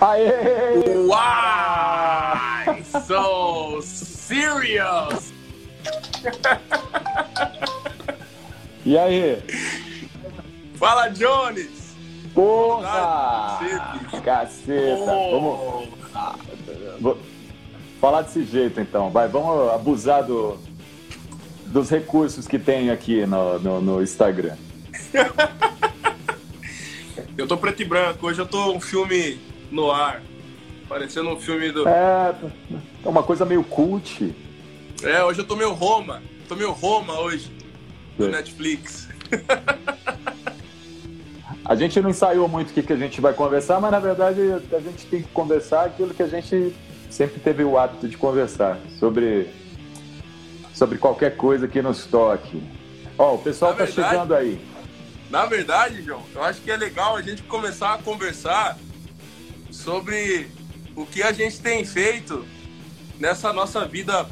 Aê! Why so serious? E aí? Fala, Jones! Porra! Caceta! Vamos vou falar desse jeito então. Vai, vamos abusar do, dos recursos que tem aqui no, no, no Instagram. Eu tô preto e branco, hoje eu tô um filme no ar. Parecendo um filme do. É, é uma coisa meio cult. É, hoje eu tô meio Roma. Tô meio Roma hoje. Do É. Netflix. A gente não ensaiou muito o que, que a gente vai conversar, mas na verdade a gente tem que conversar aquilo que a gente sempre teve o hábito de conversar sobre, sobre qualquer coisa que nos toque. Ó, o pessoal Na tá verdade- chegando aí. Na verdade, João, eu acho que é legal a gente começar a conversar sobre o que a gente tem feito nessa nossa vida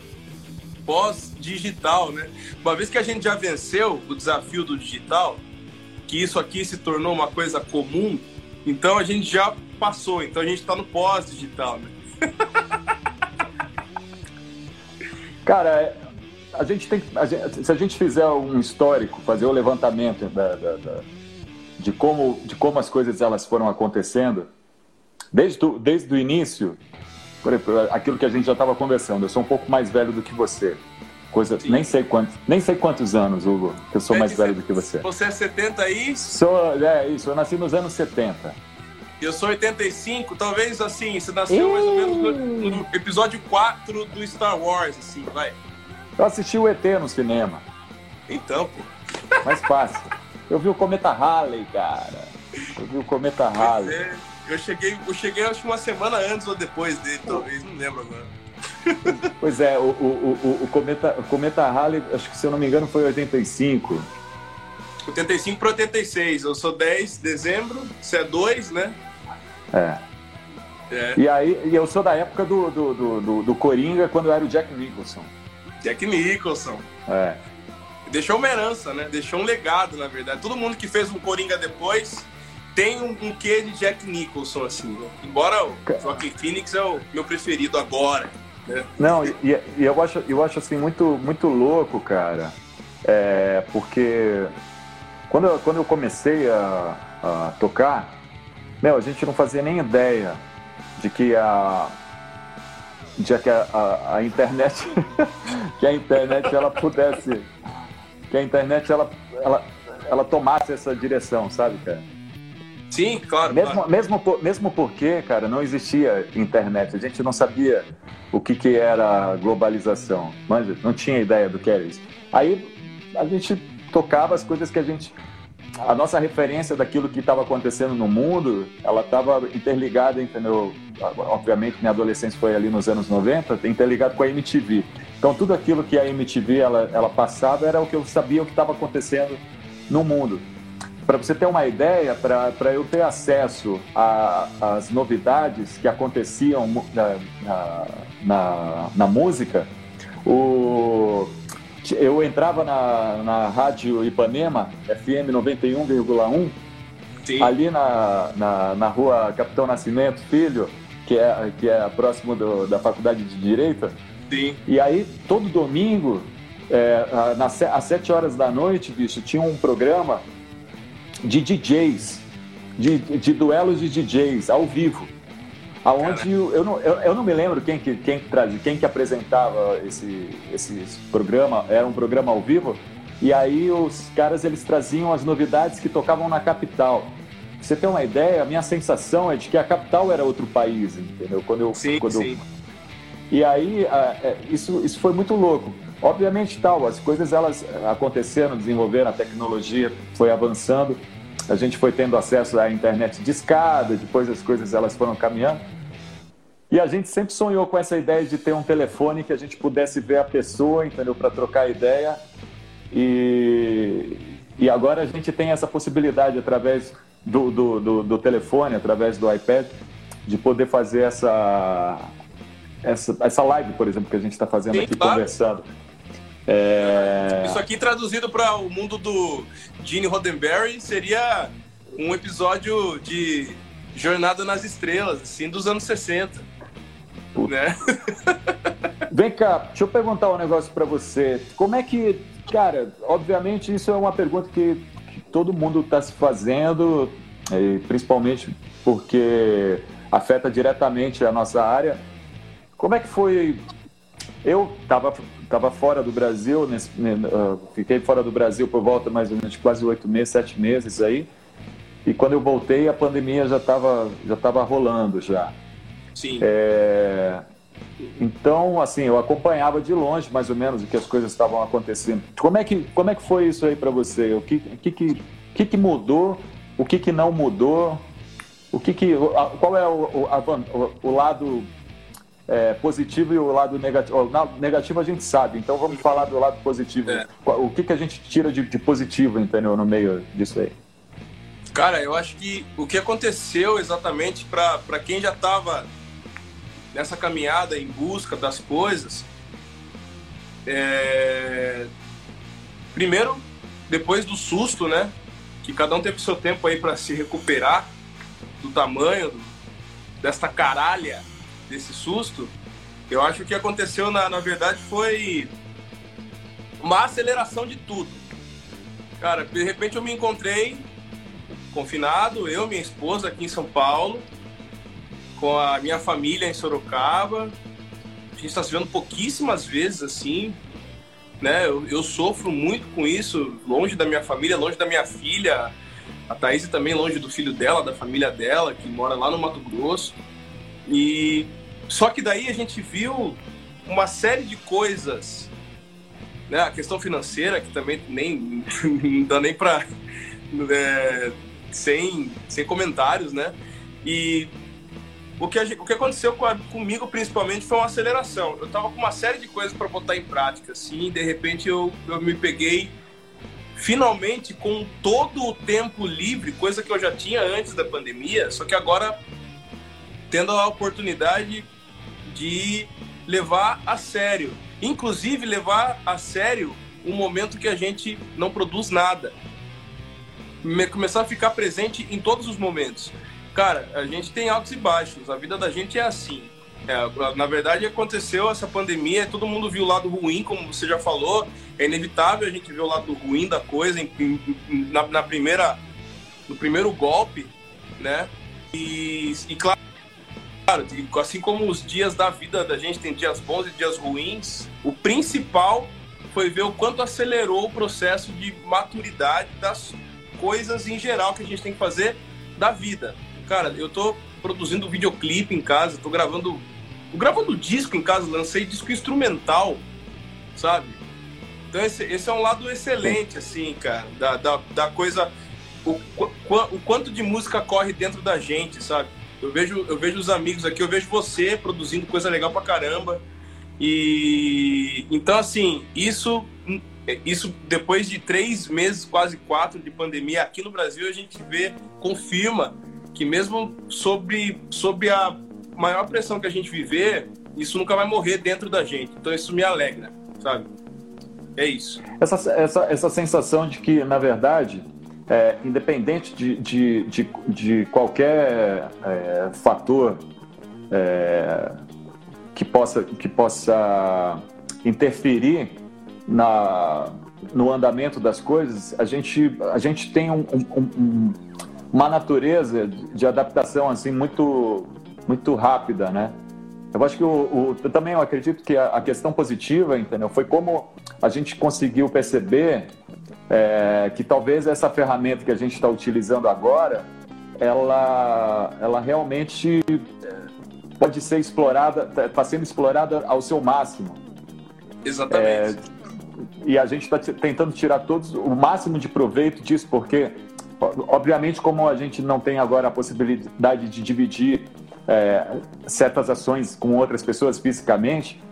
pós-digital, né? Uma vez que a gente já venceu o desafio do digital, que isso aqui se tornou uma coisa comum, então a gente já passou, então a gente está no pós-digital, né? Cara, a gente tem a gente- se a gente fizer um histórico, fazer o levantamento da- da- da- de, como, de como as coisas elas foram acontecendo, desde o, desde o início, por exemplo, aquilo que a gente já estava conversando, eu sou um pouco mais velho do que você. Coisa, Sim. nem sei quantos, nem sei quantos anos, Hugo, que eu sou mais velho do que você. Você é 70 aí, Sou, é isso, eu nasci nos anos 70. eu sou 85, talvez assim, você nasceu mais ou menos no, no episódio 4 do Star Wars, assim, vai. Eu assisti o ET no cinema, Então, pô. mais fácil. Eu vi o Cometa Halley, cara. Eu vi o Cometa Halley. É, eu cheguei, eu cheguei acho uma semana antes ou depois dele, talvez, não lembro agora. Pois é, o, o, o, o Cometa, o Cometa Halley, acho que se eu não me engano foi 85. 85 para 86, eu sou 10 de dezembro, você é 2, né? É. É, E aí, e eu sou da época do, do, do, do, do Coringa, quando era o Jack Nicholson. Jack Nicholson. É. Deixou uma herança, né? Deixou um legado, na verdade. Todo mundo que fez um Coringa depois tem um, um quê de Jack Nicholson, assim, né? Embora o Joaquin Phoenix é o meu preferido agora, né? Não, e, e eu, acho, eu acho assim muito, muito louco, cara. É, porque quando eu, quando eu comecei a, a tocar, meu, a gente não fazia nem ideia de que a de que a, a, a internet que a internet ela pudesse que a internet ela, ela, ela tomasse essa direção, sabe, cara? Sim, claro. Mesmo, claro. mesmo, por- mesmo porque, cara, não existia internet, a gente não sabia o que, que era globalização, manja, não tinha ideia do que era isso. Aí a gente tocava as coisas que a gente. A nossa referência daquilo que estava acontecendo no mundo, ela estava interligada, entendeu? Obviamente, minha adolescência foi ali nos anos 90, interligado com a MTV. Então, tudo aquilo que a MTV ela, ela passava era o que eu sabia o que estava acontecendo no mundo. Para você ter uma ideia, para eu ter acesso às novidades que aconteciam na, na, na, na música, o, eu entrava na, na rádio Ipanema, FM 91,1, Sim. ali na, na, na rua Capitão Nascimento Filho, que é, que é próximo do- da Faculdade de Direito, Sim. e aí, todo domingo, é, nas às sete horas da noite, bicho, tinha um programa de DJs, de, de duelos de DJs, ao vivo. Aonde eu, eu, não, eu, eu não me lembro quem que, quem, quem que apresentava esse, esse programa, era um programa ao vivo, e aí os caras eles traziam as novidades que tocavam na capital. Pra você ter uma ideia, a minha sensação é de que a capital era outro país, entendeu? Quando eu, Sim, quando eu sim. e aí, é, isso, isso foi muito louco. Obviamente, tal, as coisas elas aconteceram, desenvolveram, a tecnologia foi avançando, a gente foi tendo acesso à internet de escada, depois as coisas elas foram caminhando. E a gente sempre sonhou com essa ideia de ter um telefone que a gente pudesse ver a pessoa, entendeu? Para trocar ideia. E, e agora a gente tem essa possibilidade através do, do, do, do telefone, através do iPad, de poder fazer essa, essa, essa live, por exemplo, que a gente está fazendo Sim, aqui claro. conversando. É... Isso aqui traduzido para o mundo do Gene Roddenberry seria um episódio de Jornada nas Estrelas, assim, dos anos 60. Né? Vem cá, deixa eu perguntar um negócio para você. Como é que, cara, obviamente isso é uma pergunta que, que todo mundo está se fazendo, principalmente porque afeta diretamente a nossa área. Como é que foi? Eu estava tava fora do Brasil, nesse, uh, fiquei fora do Brasil por volta mais ou menos quase oito meses, sete meses aí. E quando eu voltei, a pandemia já estava já tava rolando já. Sim. É... Então, assim, eu acompanhava de longe mais ou menos o que as coisas estavam acontecendo. Como é que, como é que foi isso aí para você? O que, que, que, que, mudou? O que, que não mudou? O que, que qual é o, a, o, o lado é, positivo e o lado negativo? O negativo a gente sabe, então vamos falar do lado positivo. É. O que, que a gente tira de, de positivo, entendeu, no meio disso aí? Cara, eu acho que o que aconteceu exatamente para quem já estava nessa caminhada em busca das coisas, é... primeiro, depois do susto, né? Que cada um teve seu tempo aí para se recuperar do tamanho desta caralha desse susto. Eu acho que o que aconteceu, na, na verdade, foi uma aceleração de tudo. Cara, de repente eu me encontrei confinado, eu, minha esposa aqui em São Paulo, com a minha família em Sorocaba. A gente está se vendo pouquíssimas vezes assim, né? Eu, eu, sofro muito com isso, longe da minha família, longe da minha filha. A Thaís também longe do filho dela, da família dela, que mora lá no Mato Grosso. E só que daí a gente viu uma série de coisas, né? A questão financeira que também nem não dá nem para é, sem, sem comentários, né? E o que, o que aconteceu com a, comigo, principalmente, foi uma aceleração. Eu tava com uma série de coisas para botar em prática, assim, e de repente eu, eu me peguei finalmente com todo o tempo livre, coisa que eu já tinha antes da pandemia, só que agora tendo a oportunidade de levar a sério, inclusive levar a sério um momento que a gente não produz nada começar a ficar presente em todos os momentos. Cara, a gente tem altos e baixos, a vida da gente é assim. É, na verdade, aconteceu essa pandemia, todo mundo viu o lado ruim, como você já falou. É inevitável a gente ver o lado ruim da coisa em, em, na, na, primeira, no primeiro golpe, né? E, e claro, assim como os dias da vida da gente tem dias bons e dias ruins, o principal foi ver o quanto acelerou o processo de maturidade das, coisas em geral que a gente tem que fazer da vida. Cara, eu tô produzindo videoclipe em casa, tô gravando. Tô gravando disco em casa, lancei disco instrumental, sabe? Então esse, esse é um lado excelente, assim, cara, da, da, da coisa. O, o quanto de música corre dentro da gente, sabe? Eu vejo, eu vejo os amigos aqui, eu vejo você produzindo coisa legal pra caramba. E então, assim, isso isso depois de três meses, quase quatro de pandemia aqui no Brasil, a gente vê, confirma que mesmo sobre, sobre a maior pressão que a gente viver, isso nunca vai morrer dentro da gente. Então isso me alegra, sabe? É isso. Essa, essa, essa sensação de que, na verdade, é, independente de, de, de, de qualquer é, fator é, que, possa, que possa interferir na, no andamento das coisas, a gente, a gente tem um, um, um, uma natureza de adaptação assim muito, muito rápida, né? Eu acho que o, o eu também acredito que a, a, questão positiva, entendeu? Foi como a gente conseguiu perceber é, que talvez essa ferramenta que a gente está utilizando agora, ela, ela realmente é, pode ser explorada, está sendo explorada ao seu máximo. Exatamente. É, e a gente está tentando tirar todos o máximo de proveito disso, porque, obviamente, como a gente não tem agora a possibilidade de dividir é, certas ações com outras pessoas fisicamente,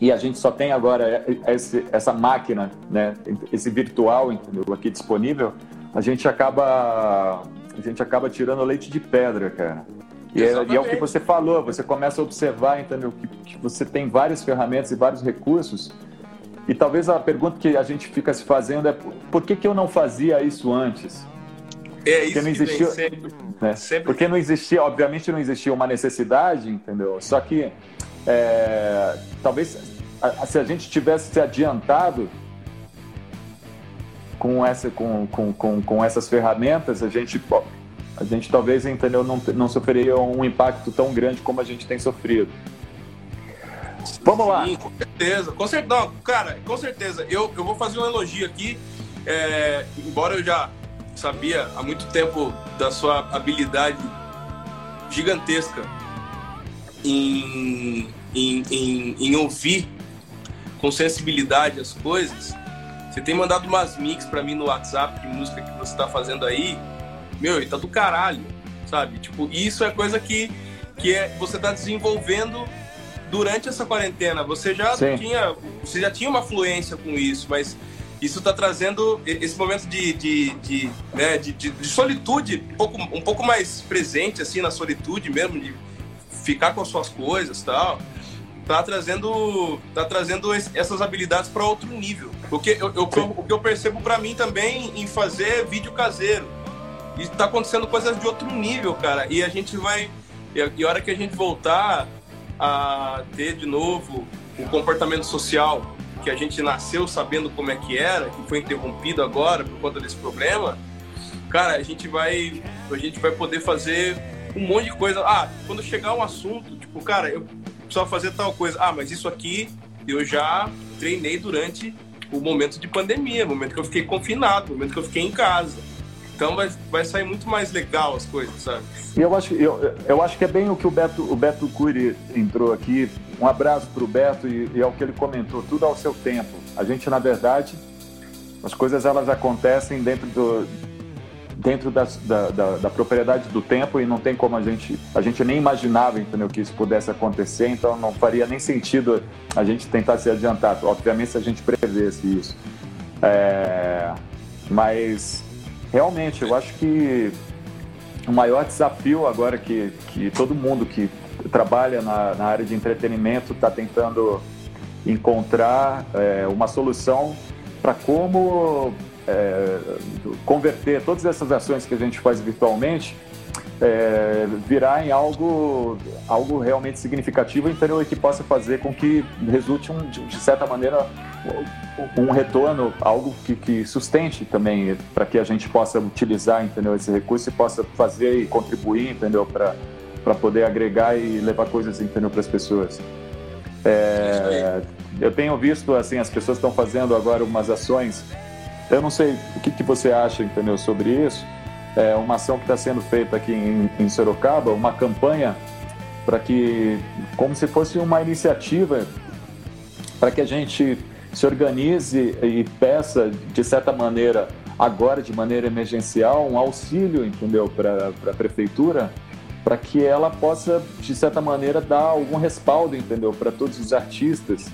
e a gente só tem agora esse, essa máquina, né, esse virtual entendeu, aqui disponível, a gente acaba a gente acaba tirando leite de pedra, cara. E é, e é, o que você falou, você começa a observar, entendeu, que, que você tem várias ferramentas e vários recursos e talvez a pergunta que a gente fica se fazendo é por que, que eu não fazia isso antes? É isso não existia, sempre, né? sempre. Porque não existia, obviamente não existia uma necessidade, entendeu? Só que é, talvez se a gente tivesse se adiantado com, essa, com, com, com, com essas ferramentas, a gente, a gente talvez entendeu, não, não sofreria um impacto tão grande como a gente tem sofrido. Vamos lá. Com certeza. Com certeza. Não, cara, com certeza. Eu, eu vou fazer um elogio aqui. É, embora eu já sabia há muito tempo da sua habilidade gigantesca em, em, em, em ouvir com sensibilidade as coisas. Você tem mandado umas mix para mim no WhatsApp de música que você tá fazendo aí. Meu, e tá do caralho, sabe? Tipo, isso é coisa que, que é, você tá desenvolvendo durante essa quarentena. Você já Sim. tinha você já tinha uma fluência com isso, mas isso está trazendo esse momento de, de, de, né, de, de, de, solitude um pouco, um pouco mais presente, assim, na solitude mesmo, de ficar com as suas coisas tal. Tá trazendo, tá trazendo essas habilidades para outro nível. Porque eu, eu, o que eu percebo para mim também em fazer vídeo caseiro. E tá acontecendo coisas de outro nível, cara. E a gente vai. E a hora que a gente voltar a ter de novo o comportamento social que a gente nasceu sabendo como é que era, que foi interrompido agora por conta desse problema, cara, a gente vai, a gente vai poder fazer um monte de coisa. Ah, quando chegar um assunto, tipo, cara, eu preciso fazer tal coisa. Ah, mas isso aqui eu já treinei durante o momento de pandemia, o momento que eu fiquei confinado, o momento que eu fiquei em casa. Então vai, vai sair muito mais legal as coisas, sabe? E eu acho, eu, eu acho que é bem o que o Beto, o Beto Cury entrou aqui. Um abraço para o Beto e, e é o que ele comentou, tudo ao seu tempo. A gente, na verdade, as coisas elas acontecem dentro do, dentro da, da, da, propriedade do tempo e não tem como a gente a gente nem imaginava entendeu que isso pudesse acontecer então não faria nem sentido a gente tentar se adiantar. Obviamente se a gente prevesse isso. É, mas realmente, eu acho que o maior desafio agora que, que todo mundo que trabalha na, na área de entretenimento está tentando encontrar é, uma solução para como é, converter todas essas ações que a gente faz virtualmente é, virar em algo, algo realmente significativo entendeu? e que possa fazer com que resulte, um, de certa maneira, um retorno, algo que, que sustente também, para que a gente possa utilizar entendeu? esse recurso e possa fazer e contribuir entendeu? para poder agregar e levar coisas entendeu? para as pessoas. É, eu tenho visto assim as pessoas estão fazendo agora umas ações. Eu não sei o que, que você acha entendeu sobre isso. É, uma ação que está sendo feita aqui em, em Sorocaba, uma campanha para que, como se fosse uma iniciativa, para que a gente se organize e peça, de certa maneira, agora de maneira emergencial, um auxílio, entendeu, para a prefeitura, para que ela possa, de certa maneira, dar algum respaldo, entendeu, para todos os artistas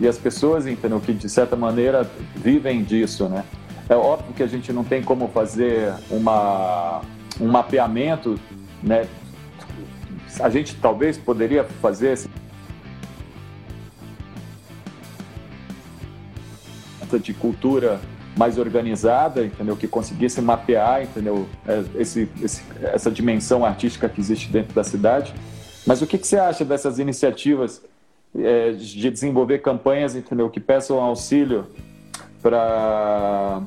e as pessoas, entendeu, que de certa maneira vivem disso, né? É óbvio que a gente não tem como fazer uma, um mapeamento, né? A gente talvez poderia fazer de cultura mais organizada, entendeu? Que conseguisse mapear, entendeu? É, esse, esse, essa dimensão artística que existe dentro da cidade. Mas o que, que você acha dessas iniciativas é, de desenvolver campanhas, entendeu? Que peçam auxílio para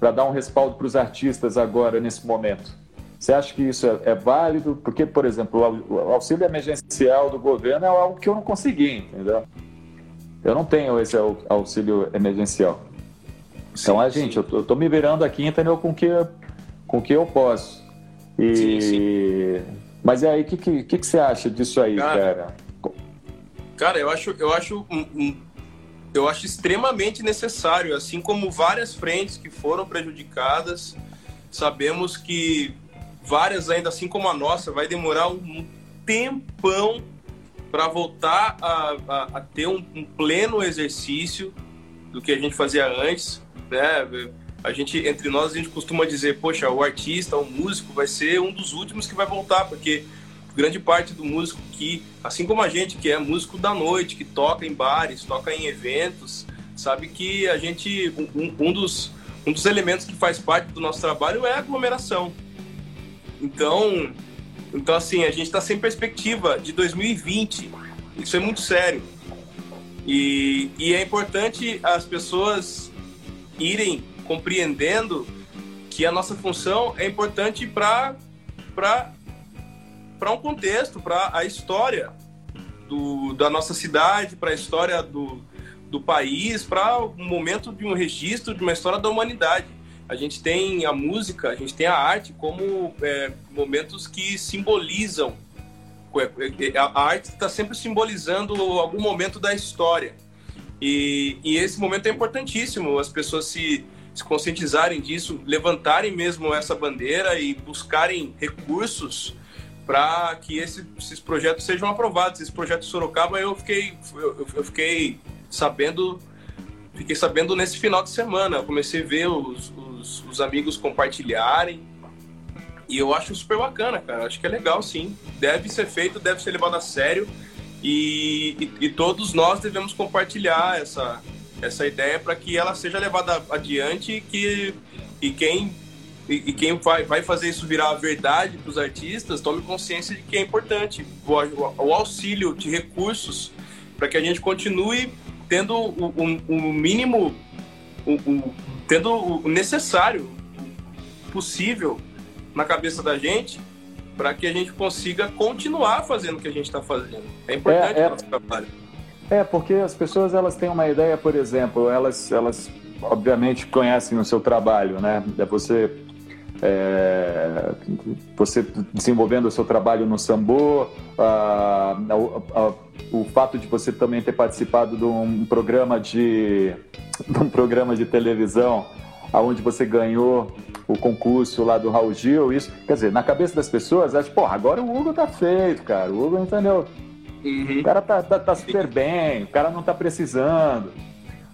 dar um respaldo para os artistas agora, nesse momento? Você acha que isso é, é, válido? Porque, por exemplo, o auxílio emergencial do governo é algo que eu não consegui, entendeu? Eu não tenho esse auxílio emergencial. Então, a é, gente, eu estou me virando aqui, entendeu? Com que, com que eu posso. E... Sim, sim. Mas e aí, o que, que, que, você acha disso aí, cara? Cara, cara eu acho, eu acho eu acho extremamente necessário, assim como várias frentes que foram prejudicadas. Sabemos que várias ainda, assim como a nossa, vai demorar um tempão para voltar a, a, a ter um, um, pleno exercício do que a gente fazia antes, né? A gente, entre nós, a gente costuma dizer, poxa, o artista, o músico vai ser um dos últimos que vai voltar, porque grande parte do músico que, assim como a gente, que é músico da noite, que toca em bares, toca em eventos, sabe que a gente, um, um dos, um dos elementos que faz parte do nosso trabalho é a aglomeração. Então, então assim, a gente está sem perspectiva de 2020. Isso é muito sério. E, e é importante as pessoas irem compreendendo que a nossa função é importante para para um contexto, para a história do, da nossa cidade, para a história do, do país, para um momento de um registro de uma história da humanidade. A gente tem a música, a gente tem a arte como é, momentos que simbolizam. É, é, a arte está sempre simbolizando algum momento da história. E, e, esse momento é importantíssimo, as pessoas se, se conscientizarem disso, levantarem mesmo essa bandeira e buscarem recursos para que esse, esses projetos sejam aprovados. Esse projeto de Sorocaba eu fiquei, eu, eu fiquei sabendo fiquei sabendo nesse final de semana. Eu comecei a ver os, os, os, amigos compartilharem. E eu acho super bacana, cara. Acho que é legal, sim. Deve ser feito, deve ser levado a sério. E, e, e todos nós devemos compartilhar essa, essa ideia para que ela seja levada adiante e que e quem e, quem vai, vai fazer isso virar a verdade para os artistas tome consciência de que é importante o, o, auxílio de recursos para que a gente continue tendo o, o, o mínimo, o, o, tendo o necessário possível na cabeça da gente para que a gente consiga continuar fazendo o que a gente está fazendo. É importante é, é, o nosso trabalho. É, porque as pessoas elas têm uma ideia, por exemplo, elas, elas obviamente conhecem o seu trabalho, né? É você é, você desenvolvendo o seu trabalho no Sambo, a, a, a, o fato de você também ter participado de um programa de, de um programa de televisão aonde você ganhou o concurso lá do Raul Gil, isso, quer dizer, na cabeça das pessoas, acho, porra, agora o Hugo tá feito, cara, o Hugo, entendeu? Uhum. O cara tá, tá, tá super bem, o cara não tá precisando,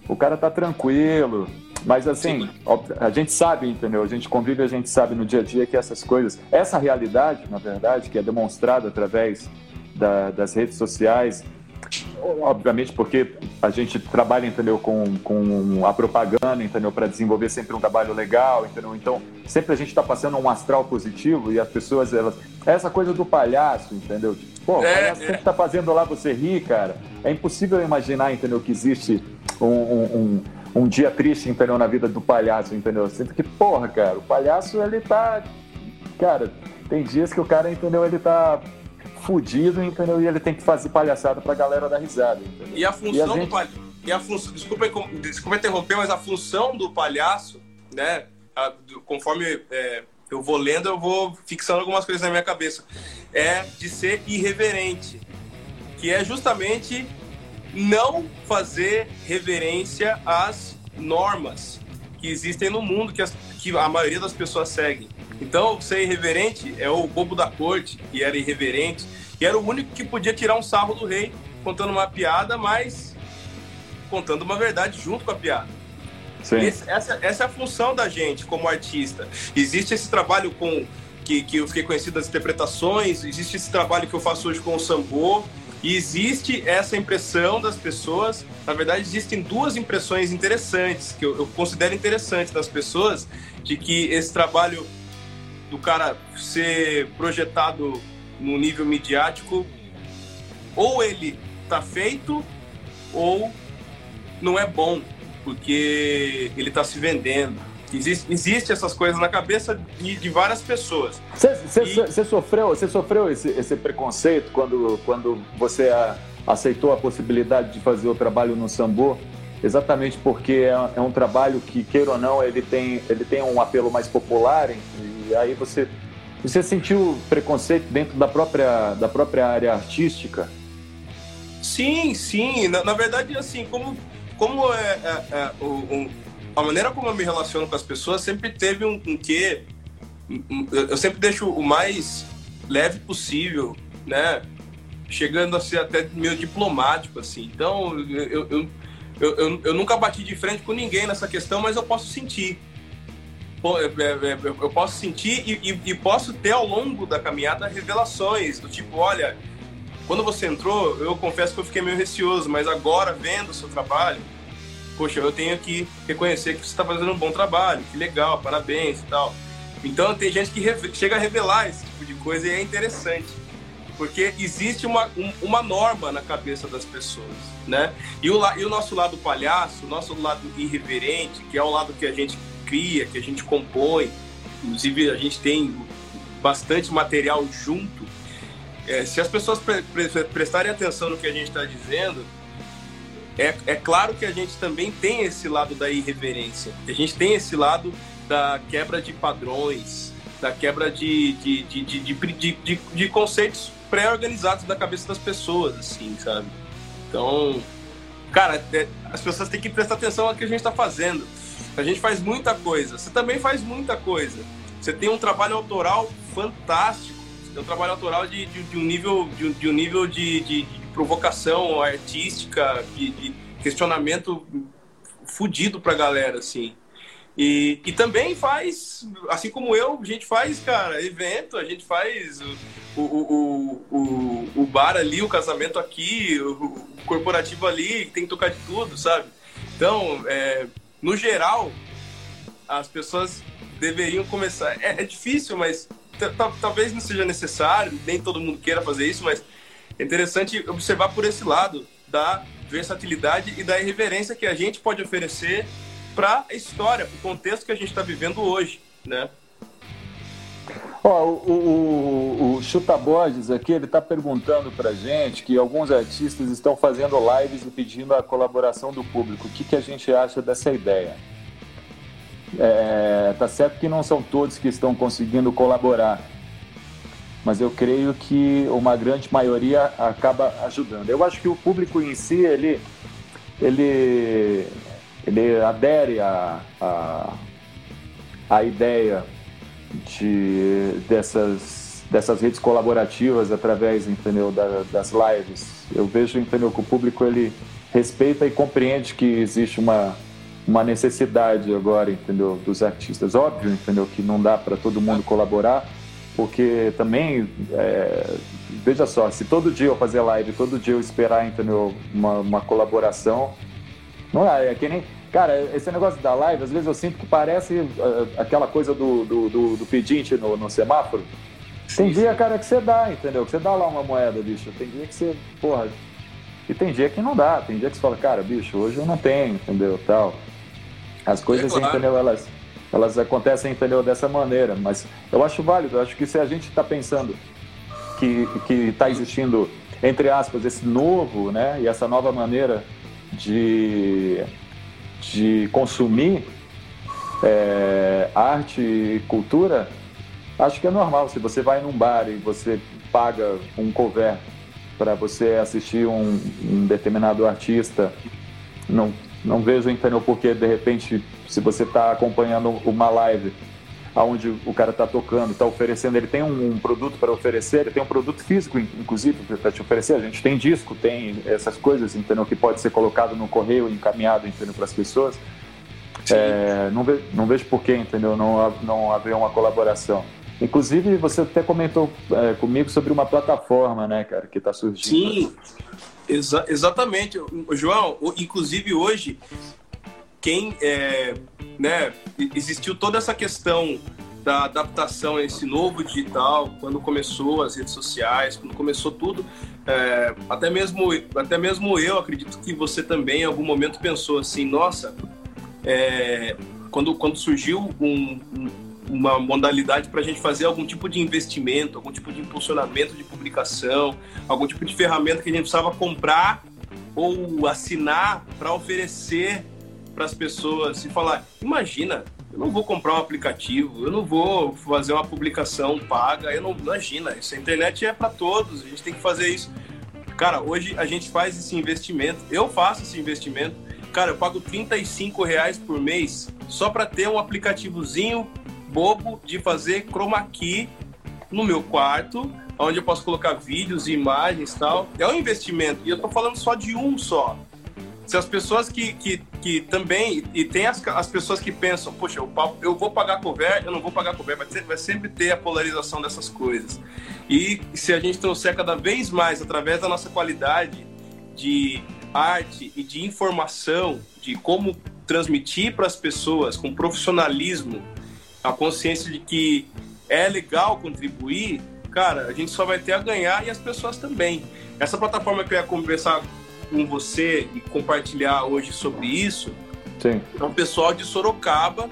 o cara tá tranquilo, mas assim, a gente sabe, entendeu? A gente convive, a gente sabe no dia a dia que essas coisas, essa realidade, na verdade, que é demonstrada através da, das redes sociais, obviamente porque a gente trabalha, entendeu, com, com a propaganda, entendeu, para desenvolver sempre um trabalho legal, entendeu? Então, sempre a gente está passando um astral positivo e as pessoas, elas... Essa coisa do palhaço, entendeu? Pô, o é, palhaço é. sempre está fazendo lá você rir, cara. É impossível imaginar, entendeu, que existe um, um um dia triste, entendeu? Na vida do palhaço, entendeu? sinto que, porra, cara, o palhaço, ele tá. Cara, tem dias que o cara, entendeu? Ele tá fudido, entendeu? E ele tem que fazer palhaçada pra galera dar risada. Entendeu? E a função e a gente... do palhaço. E a função, desculpa, desculpa interromper, mas a função do palhaço, né? A, conforme é, eu vou lendo, eu vou fixando algumas coisas na minha cabeça. É de ser irreverente. Que é justamente não fazer reverência às normas que existem no mundo que, as, que a maioria das pessoas segue. Então, ser irreverente é o bobo da corte, que era irreverente, e era o único que podia tirar um sarro do rei contando uma piada, mas contando uma verdade junto com a piada. Esse, essa, essa é a função da gente como artista. Existe esse trabalho com que, que eu fiquei conhecido das interpretações, existe esse trabalho que eu faço hoje com o sambô, e existe essa impressão das pessoas, na verdade, existem duas impressões interessantes, que eu, eu considero interessantes das pessoas, de que esse trabalho do cara ser projetado no nível midiático, ou ele tá feito, ou não é bom, porque ele está se vendendo. Existe, existe essas coisas na cabeça de, de várias pessoas. Você e... sofreu, sofreu esse, esse preconceito quando, quando você a, aceitou a possibilidade de fazer o trabalho no Sambu? Exatamente porque é, é, um trabalho que, queira ou não, ele tem, ele tem um apelo mais popular e aí você, você sentiu preconceito dentro da própria, da própria área artística? Sim, sim. Na, na verdade, assim, como, como é, é, é um, a maneira como eu me relaciono com as pessoas sempre teve um, um quê. Eu sempre deixo o mais leve possível, né? Chegando a ser até meio diplomático, assim. Então, eu, eu, eu, eu, eu nunca bati de frente com ninguém nessa questão, mas eu posso sentir. É, é, é, eu posso sentir e, e, e posso ter ao longo da caminhada revelações do tipo, olha, quando você entrou, eu confesso que eu fiquei meio receoso, mas agora vendo o seu trabalho, poxa, eu tenho que reconhecer que você está fazendo um bom trabalho, que legal, parabéns e tal. Então tem gente que chega a revelar esse tipo de coisa e é interessante. Porque existe uma, um, uma norma na cabeça das pessoas, né? E o, e o nosso lado palhaço, o nosso lado irreverente, que é o lado que a gente cria, que a gente compõe, inclusive a gente tem bastante material junto. É, se as pessoas pre pre prestarem atenção no que a gente está dizendo, é, é claro que a gente também tem esse lado da irreverência. A gente tem esse lado da quebra de padrões, da quebra de, de, de, de, conceitos pré-organizados da cabeça das pessoas, assim, sabe? Então, cara, é, as pessoas têm que prestar atenção no que a gente está fazendo. A gente faz muita coisa, você também faz muita coisa. Você tem um trabalho autoral fantástico, você tem um trabalho autoral de, de, um nível de, um nível de, de provocação artística, de, de questionamento fudido pra galera, assim. E, e também faz, assim como eu, a gente faz, cara, evento, a gente faz o, o, o, o bar ali, o casamento aqui, o, corporativo ali, tem que tocar de tudo, sabe? Então, é, no geral, as pessoas deveriam começar. É, é difícil, mas talvez não seja necessário, nem todo mundo queira fazer isso, mas é interessante observar por esse lado da versatilidade e da irreverência que a gente pode oferecer para a história, para o contexto que a gente está vivendo hoje, né? Ó, o, o, o Chuta Borges aqui, ele está perguntando para gente que alguns artistas estão fazendo lives e pedindo a colaboração do público. O que, que a gente acha dessa ideia? É, tá certo que não são todos que estão conseguindo colaborar, mas eu creio que uma grande maioria acaba ajudando. Eu acho que o público em si, ele, ele, ele adere à a, a, a, ideia de, dessas, dessas redes colaborativas através entendeu, da, das lives. Eu vejo entendeu, que o público ele respeita e compreende que existe uma, uma necessidade agora, entendeu, dos artistas. Óbvio, entendeu, que não dá para todo mundo colaborar, porque também, é, veja só, se todo dia eu fazer live, todo dia eu esperar, entendeu, uma, uma colaboração, não é, é que nem Cara, esse negócio da live, às vezes eu sinto que parece uh, aquela coisa do, do, do, do pedinte no, no semáforo. Tem dia, cara, que você dá, entendeu? Que você dá lá uma moeda, bicho. Tem dia que você, porra. E tem dia que não dá. Tem dia que você fala, cara, bicho, hoje eu não tenho, entendeu? Tal. As coisas, é claro. entendeu? Elas, elas acontecem, entendeu? Dessa maneira. Mas eu acho válido. Eu acho que se a gente está pensando que está existindo, entre aspas, esse novo, né? E essa nova maneira de de consumir é, arte e cultura, acho que é normal. Se você vai num bar e você paga um cover para você assistir um, um, determinado artista, não, não vejo entendeu porque de repente se você está acompanhando uma live aonde o cara está tocando, está oferecendo, ele tem um, um produto para oferecer, ele tem um produto físico, inclusive, para te oferecer. A gente tem disco, tem essas coisas, entendeu? Que pode ser colocado no correio, encaminhado, entendeu? Para as pessoas. É, não, ve, não vejo por que, entendeu? Não, não haver uma colaboração. Inclusive, você até comentou é, comigo sobre uma plataforma, né, cara, que está surgindo. Sim, exa exatamente. João, inclusive hoje, quem é, né, existiu toda essa questão da adaptação a esse novo digital, quando começou as redes sociais, quando começou tudo, é, até, mesmo, até mesmo eu acredito que você também em algum momento pensou assim, nossa, é, quando, quando surgiu um, um, uma modalidade para a gente fazer algum tipo de investimento, algum tipo de impulsionamento de publicação, algum tipo de ferramenta que a gente precisava comprar ou assinar para oferecer para as pessoas e falar: imagina, eu não vou comprar um aplicativo, eu não vou fazer uma publicação paga, eu não imagina, isso a internet é para todos, a gente tem que fazer isso. Cara, hoje a gente faz esse investimento, eu faço esse investimento. Cara, eu pago 35 reais por mês só para ter um aplicativozinho bobo de fazer chroma key no meu quarto, onde eu posso colocar vídeos imagens tal. É um investimento. E eu tô falando só de um só se as pessoas que, que, que também, e tem as, as pessoas que pensam, poxa, eu, eu vou pagar cover, eu não vou pagar cover, vai, ter, vai sempre ter a polarização dessas coisas. E se a gente trouxer cada vez mais, através da nossa qualidade de arte e de informação, de como transmitir para as pessoas com profissionalismo a consciência de que é legal contribuir, cara, a gente só vai ter a ganhar e as pessoas também. Essa plataforma que eu ia conversar com você e compartilhar hoje sobre isso Sim. é um pessoal de Sorocaba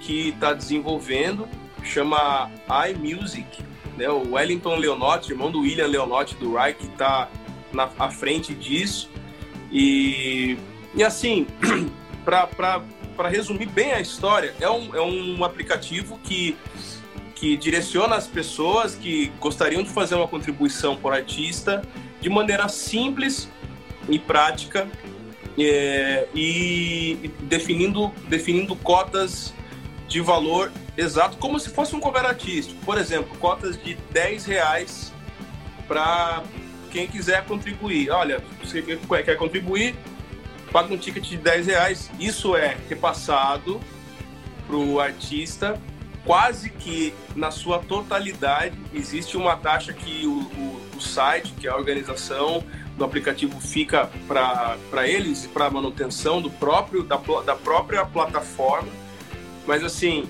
que está desenvolvendo, chama iMusic, né? O Wellington Leonotti, irmão do William Leonotti do Rai, que está na à frente disso. E, e assim, para resumir bem a história, é um, é um aplicativo que, que direciona as pessoas que gostariam de fazer uma contribuição por artista de maneira simples e prática é, e definindo, definindo cotas de valor exato, como se fosse um cover artístico. Por exemplo, cotas de 10 reais para quem quiser contribuir. Olha, você quer contribuir, paga um ticket de 10 reais. Isso é repassado para o artista quase que na sua totalidade. Existe uma taxa que o, o, o site, que é a organização do aplicativo fica para eles e para manutenção do próprio da, da própria plataforma. Mas assim,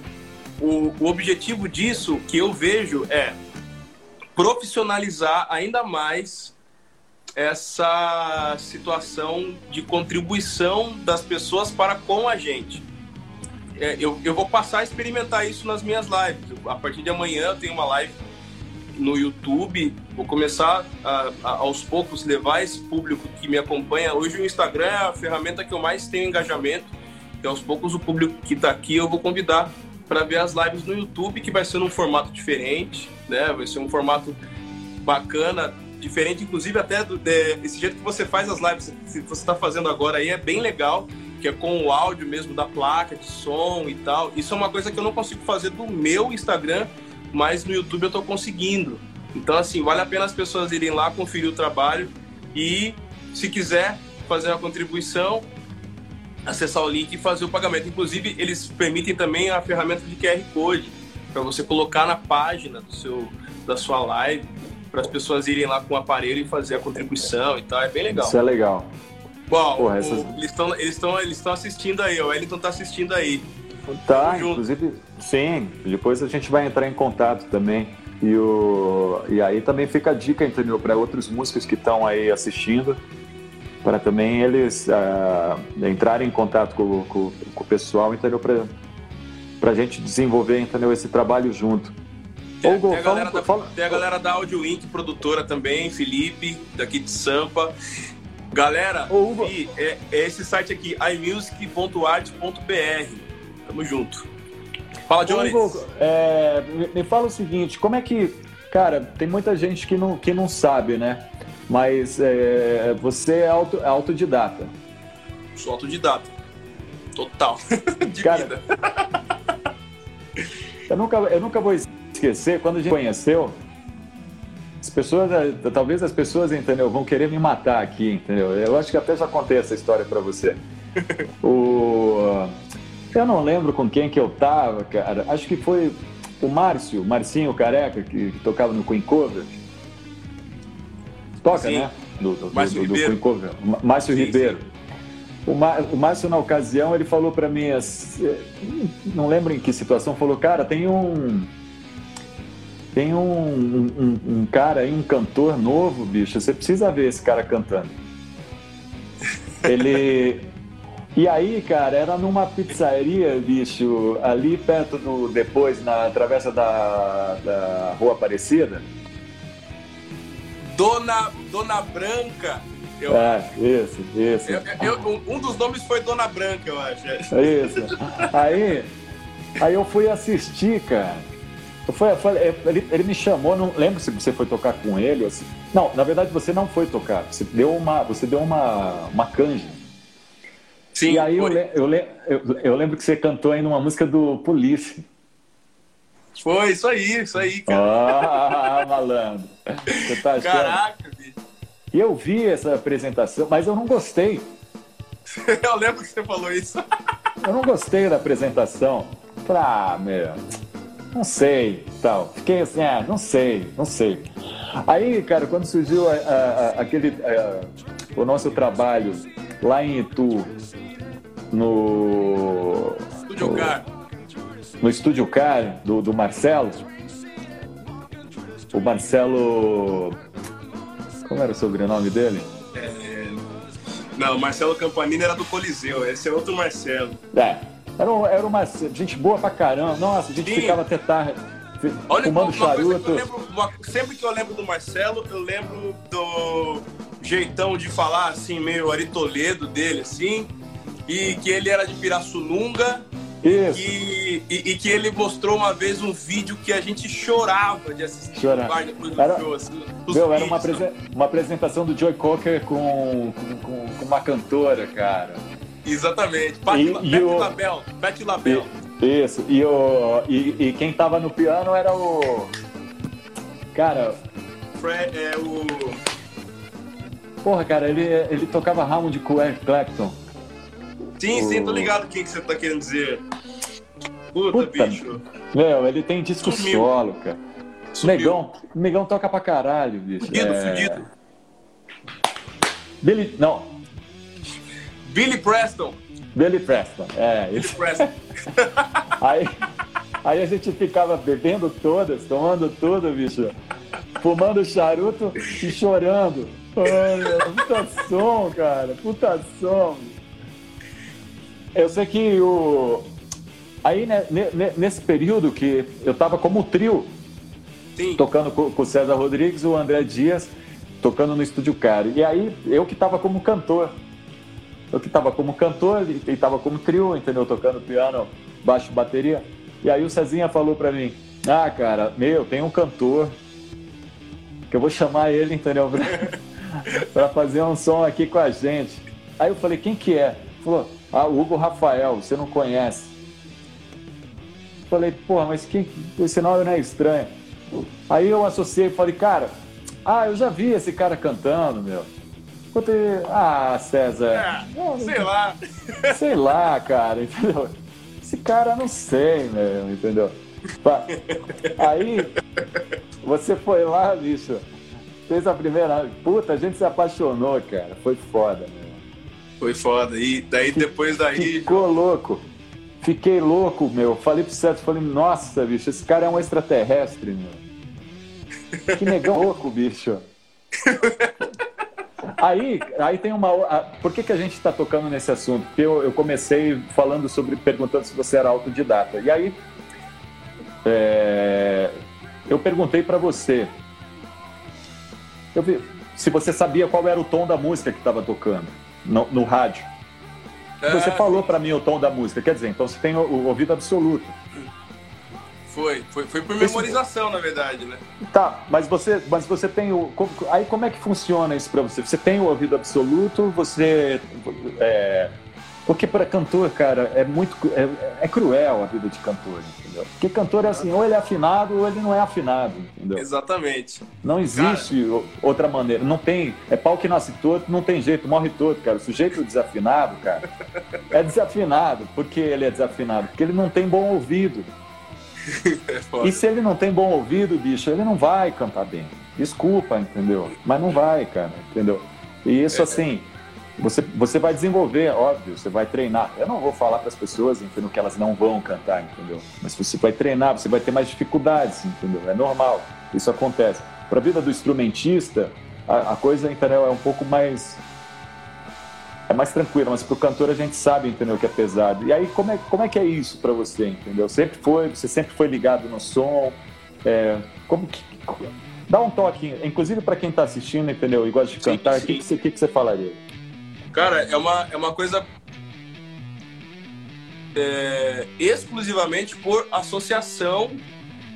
o, o objetivo disso que eu vejo é profissionalizar ainda mais essa situação de contribuição das pessoas para com a gente. É, eu, eu vou passar a experimentar isso nas minhas lives. A partir de amanhã eu tenho uma live no YouTube. Vou começar a, a, aos poucos levar esse público que me acompanha. Hoje o Instagram é a ferramenta que eu mais tenho engajamento. E aos poucos o público que está aqui eu vou convidar para ver as lives no YouTube, que vai ser num formato diferente, né? Vai ser um formato bacana, diferente, inclusive até do, de, esse jeito que você faz as lives, se você está fazendo agora aí, é bem legal, que é com o áudio mesmo da placa de som e tal. Isso é uma coisa que eu não consigo fazer do meu Instagram, mas no YouTube eu estou conseguindo. Então, assim, vale a pena as pessoas irem lá conferir o trabalho e, se quiser fazer uma contribuição, acessar o link e fazer o pagamento. Inclusive, eles permitem também a ferramenta de QR Code para você colocar na página do seu, da sua live para as pessoas irem lá com o aparelho e fazer a contribuição e tal. É bem legal. Isso é legal. Bom, Porra, essas... o, eles estão eles eles assistindo aí, o Wellington está assistindo aí. Tá, inclusive, sim. Depois a gente vai entrar em contato também. E, o, e aí também fica a dica, entendeu? Para outros músicos que estão aí assistindo para também eles uh, entrarem em contato com, com, com o pessoal, entendeu? Para a gente desenvolver, entendeu? Esse trabalho junto. Tem, Hugo, tem, a galera da, tem a galera da Audio Inc, produtora também, Felipe, daqui de Sampa. Galera, Hugo... é, é esse site aqui, imusic.art.br. Tamo junto. Fala, Johnny. Hugo, é, me, me fala o seguinte, como é que... Cara, tem muita gente que não, que não sabe, né? Mas é, você é, auto, é autodidata. Sou autodidata. Total. De Cara, vida. eu, nunca, eu nunca vou esquecer, quando a gente conheceu, as pessoas, é, talvez as pessoas, entendeu, vão querer me matar aqui, entendeu? Eu acho que até já contei essa história para você. o, eu não lembro com quem que eu tava, cara. Acho que foi o Márcio, Marcinho Careca, que, que tocava no Queen Cover toca, sim. né? Do, do, Márcio do, Ribeiro. Do Márcio sim, Ribeiro. Sim. O, o Márcio, na ocasião, ele falou para mim, não lembro em que situação, falou, cara, tem um. Tem um, um, um cara aí, um cantor novo, bicho, você precisa ver esse cara cantando. Ele. E aí, cara, era numa pizzaria, bicho, ali perto do. Depois, na travessa da, da Rua Aparecida. Dona, Dona Branca. Eu é, acho. isso, isso. Eu, eu, um dos nomes foi Dona Branca, eu acho. Isso. Aí, aí eu fui assistir, cara. Eu fui, eu ele, ele me chamou, não lembro se você foi tocar com ele. Assim. Não, na verdade você não foi tocar. Você deu uma, você deu uma, uma canja. Sim, e aí eu, eu, eu, eu, lembro que você cantou aí numa música do Police. Foi, isso aí, isso aí, cara. Ah, malandro. Você tá achando? Caraca, bicho. E eu vi essa apresentação, mas eu não gostei. eu lembro que você falou isso. eu não gostei da apresentação. Pra, ah, meu, não sei, tal. Fiquei assim, ah, não sei, não sei. Aí, cara, quando surgiu a, a, a, aquele, o nosso trabalho lá em Itu, no. Estúdio Car. No Estúdio Car, do, do Marcelo. O Marcelo. Como era o sobrenome dele? É... Não, Marcelo Campanini era do Coliseu, esse é outro Marcelo. É, era, um, era uma gente boa pra caramba. Nossa, a gente Sim. ficava até tarde Olha, fumando charuto. Que lembro, uma, sempre que eu lembro do Marcelo, eu lembro do jeitão de falar, assim, meio Ari Toledo dele, assim, e que ele era de Pirassununga. Isso. E, e, e, que ele mostrou uma vez um vídeo que a gente chorava de assistir Chora. depois do era, show. Assim, meu, era uma, uma apresentação do Joy Cocker com, com, com, com uma cantora, cara. Exatamente. Pat, e, Pat, o... Label. Pat Label. Isso. E, o, e, e quem tava no piano era o. Cara. Fred, é o. Porra, cara, ele, ele tocava Hammond com Eric Clapton. Sim, o... sim, tô ligado o que, que você tá querendo dizer. Puta, Puta bicho. Meu, ele tem disco Sumiu. solo, cara. Sumiu. Negão, negão toca pra caralho, bicho. Fudido, é... fudido. Billy. Não. Billy Preston. Billy Preston, é. Billy Preston. aí, aí a gente ficava bebendo todas, tomando tudo, bicho. Fumando charuto e chorando. Ai, puta som, cara. Puta som. Eu sei que o. Aí, né, nesse período que eu tava como trio, Sim. tocando com o César Rodrigues, o André Dias, tocando no Estúdio Caro. E aí, eu que tava como cantor. Eu que tava como cantor e tava como trio, entendeu? Tocando piano, baixo, bateria. E aí o Cezinha falou pra mim: Ah, cara, meu, tem um cantor que eu vou chamar ele, entendeu? para fazer um som aqui com a gente. Aí eu falei, quem que é? Falou, ah, o Hugo Rafael, você não conhece. Falei, porra, mas quem. Esse nome não é estranho. Aí eu associei e falei, cara, ah, eu já vi esse cara cantando, meu. Ah, César. É, sei lá. Sei lá, cara, entendeu? Esse cara não sei, meu, entendeu? Aí você foi lá, bicho. Fez a primeira. Puta, a gente se apaixonou, cara. Foi foda. Foi foda. E daí depois daí. Ficou louco. Fiquei louco, meu. Falei pro Sérgio, falei, nossa, bicho, esse cara é um extraterrestre, meu. Que negão louco, bicho. Aí, aí tem uma. Por que, que a gente está tocando nesse assunto? Porque eu, eu, comecei falando sobre. perguntando se você era autodidata. E aí. É, eu perguntei para você eu vi, se você sabia qual era o tom da música que estava tocando no, no rádio. É, você falou para mim o tom da música, quer dizer, então você tem o, o ouvido absoluto. Foi, foi, foi por memorização, Esse... na verdade, né? Tá, mas você, mas você tem o. Aí como é que funciona isso para você? Você tem o ouvido absoluto, você. É, porque para cantor, cara, é muito. É, é, cruel a vida de cantor, entendeu? Porque cantor é assim, ou ele é afinado ou ele não é afinado, entendeu? Exatamente. Não existe cara... outra maneira. Não tem. É pau que nasce torto, não tem jeito, morre torto, cara. O sujeito desafinado, cara, é desafinado. Por que ele é desafinado? Porque ele não tem bom ouvido. É e se ele não tem bom ouvido, bicho, ele não vai cantar bem. Desculpa, entendeu? Mas não vai, cara, entendeu? E isso, é. assim você, você vai desenvolver, óbvio, você vai treinar. Eu não vou falar para as pessoas, entendeu, que elas não vão cantar, entendeu? Mas você vai treinar, você vai ter mais dificuldades, entendeu? É normal, isso acontece. Para a vida do instrumentista, a, a, coisa, entendeu, é um pouco mais é mais tranquila, mas para o cantor a gente sabe, entendeu, que é pesado. E aí como é, como é que é isso para você, entendeu? Sempre foi, você sempre foi ligado no som. É, como que dá um toque, inclusive para quem está assistindo, entendeu, e gosta de cantar, o que, que, que, que você falaria? Cara, é uma, é uma coisa é, exclusivamente por associação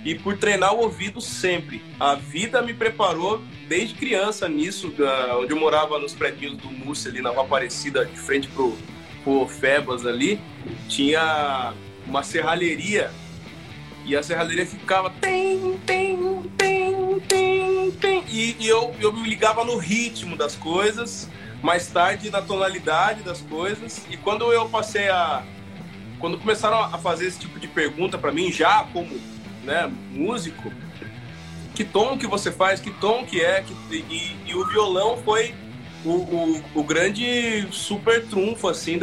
e por treinar o ouvido sempre. A vida me preparou desde criança nisso, da, onde eu morava nos prédios do Múrcia, ali na Rua Aparecida, de frente pro, pro Febas ali, tinha uma serralheria e a serralheria ficava tem, tem, tem, tem, tem, e, e eu, eu me ligava no ritmo das coisas mais tarde na tonalidade das coisas. E quando eu passei a. Quando começaram a fazer esse tipo de pergunta para mim, já como né, músico, que tom que você faz, que tom que é, que, e, e o violão foi o, o, o, grande super trunfo assim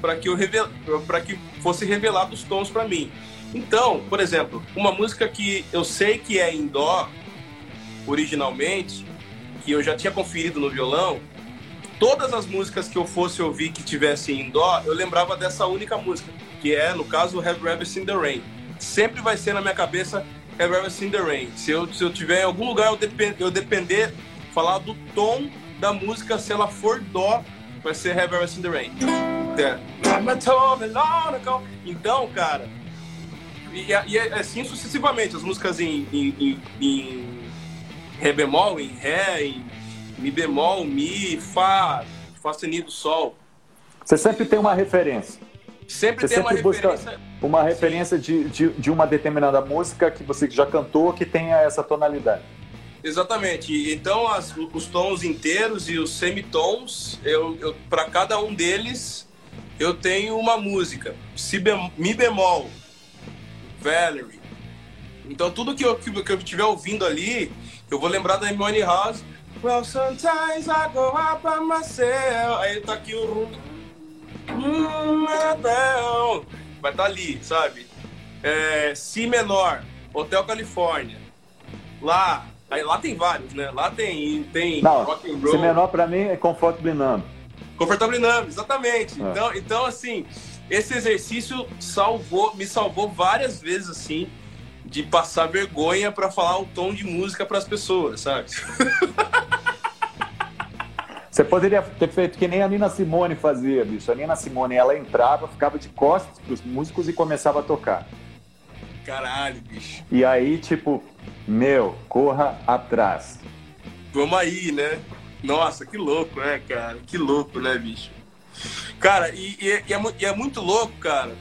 para que eu para que fosse revelado os tons para mim. Então, por exemplo, uma música que eu sei que é em dó originalmente, que eu já tinha conferido no violão, todas as músicas que eu fosse ouvir que tivessem em dó, eu lembrava dessa única música, que é, no caso, Have Ever Seen the Rain. Sempre vai ser na minha cabeça Have Ever Seen the Rain. Se eu, se eu tiver em algum lugar, eu, depend, eu depender, falar do tom da música, se ela for dó, vai ser Have Ever Seen the Rain. É. Então, cara, e, e assim sucessivamente, as músicas em, em, em, em Ré bemol, em Ré, em Mi bemol, Mi, Fá, Fá sustenido, Sol. Você sempre tem uma referência. Sempre você tem sempre uma referência. Uma referência de, de, de, uma determinada música que você já cantou que tenha essa tonalidade. Exatamente. Então, as, os tons inteiros e os semitons, eu, eu para cada um deles, eu tenho uma música. Si bem, Mi bemol, Valerie. Então, tudo que eu, que, que eu estiver ouvindo ali, eu vou lembrar da Hermione House. Well, sometimes I go out by myself. Aí tá aqui o hum, vai estar tá ali, sabe? É, si menor, Hotel Califórnia. Lá, aí, lá tem vários, né? Lá tem, tem Não, rock and roll. Si menor para mim é Comfortable Numb. Comfortable Numb, exatamente. É. Então, então, assim, esse exercício salvou, me salvou várias vezes, assim, de passar vergonha para falar o tom de música para as pessoas, sabe? Você poderia ter feito que nem a Nina Simone fazia, bicho. A Nina Simone, ela entrava, ficava de costas pros músicos e começava a tocar. Caralho, bicho. E aí, tipo, meu, corra atrás. Vamos aí, né? Nossa, que louco, né, cara? Que louco, né, bicho? Cara, e, e, é, e é muito louco, cara,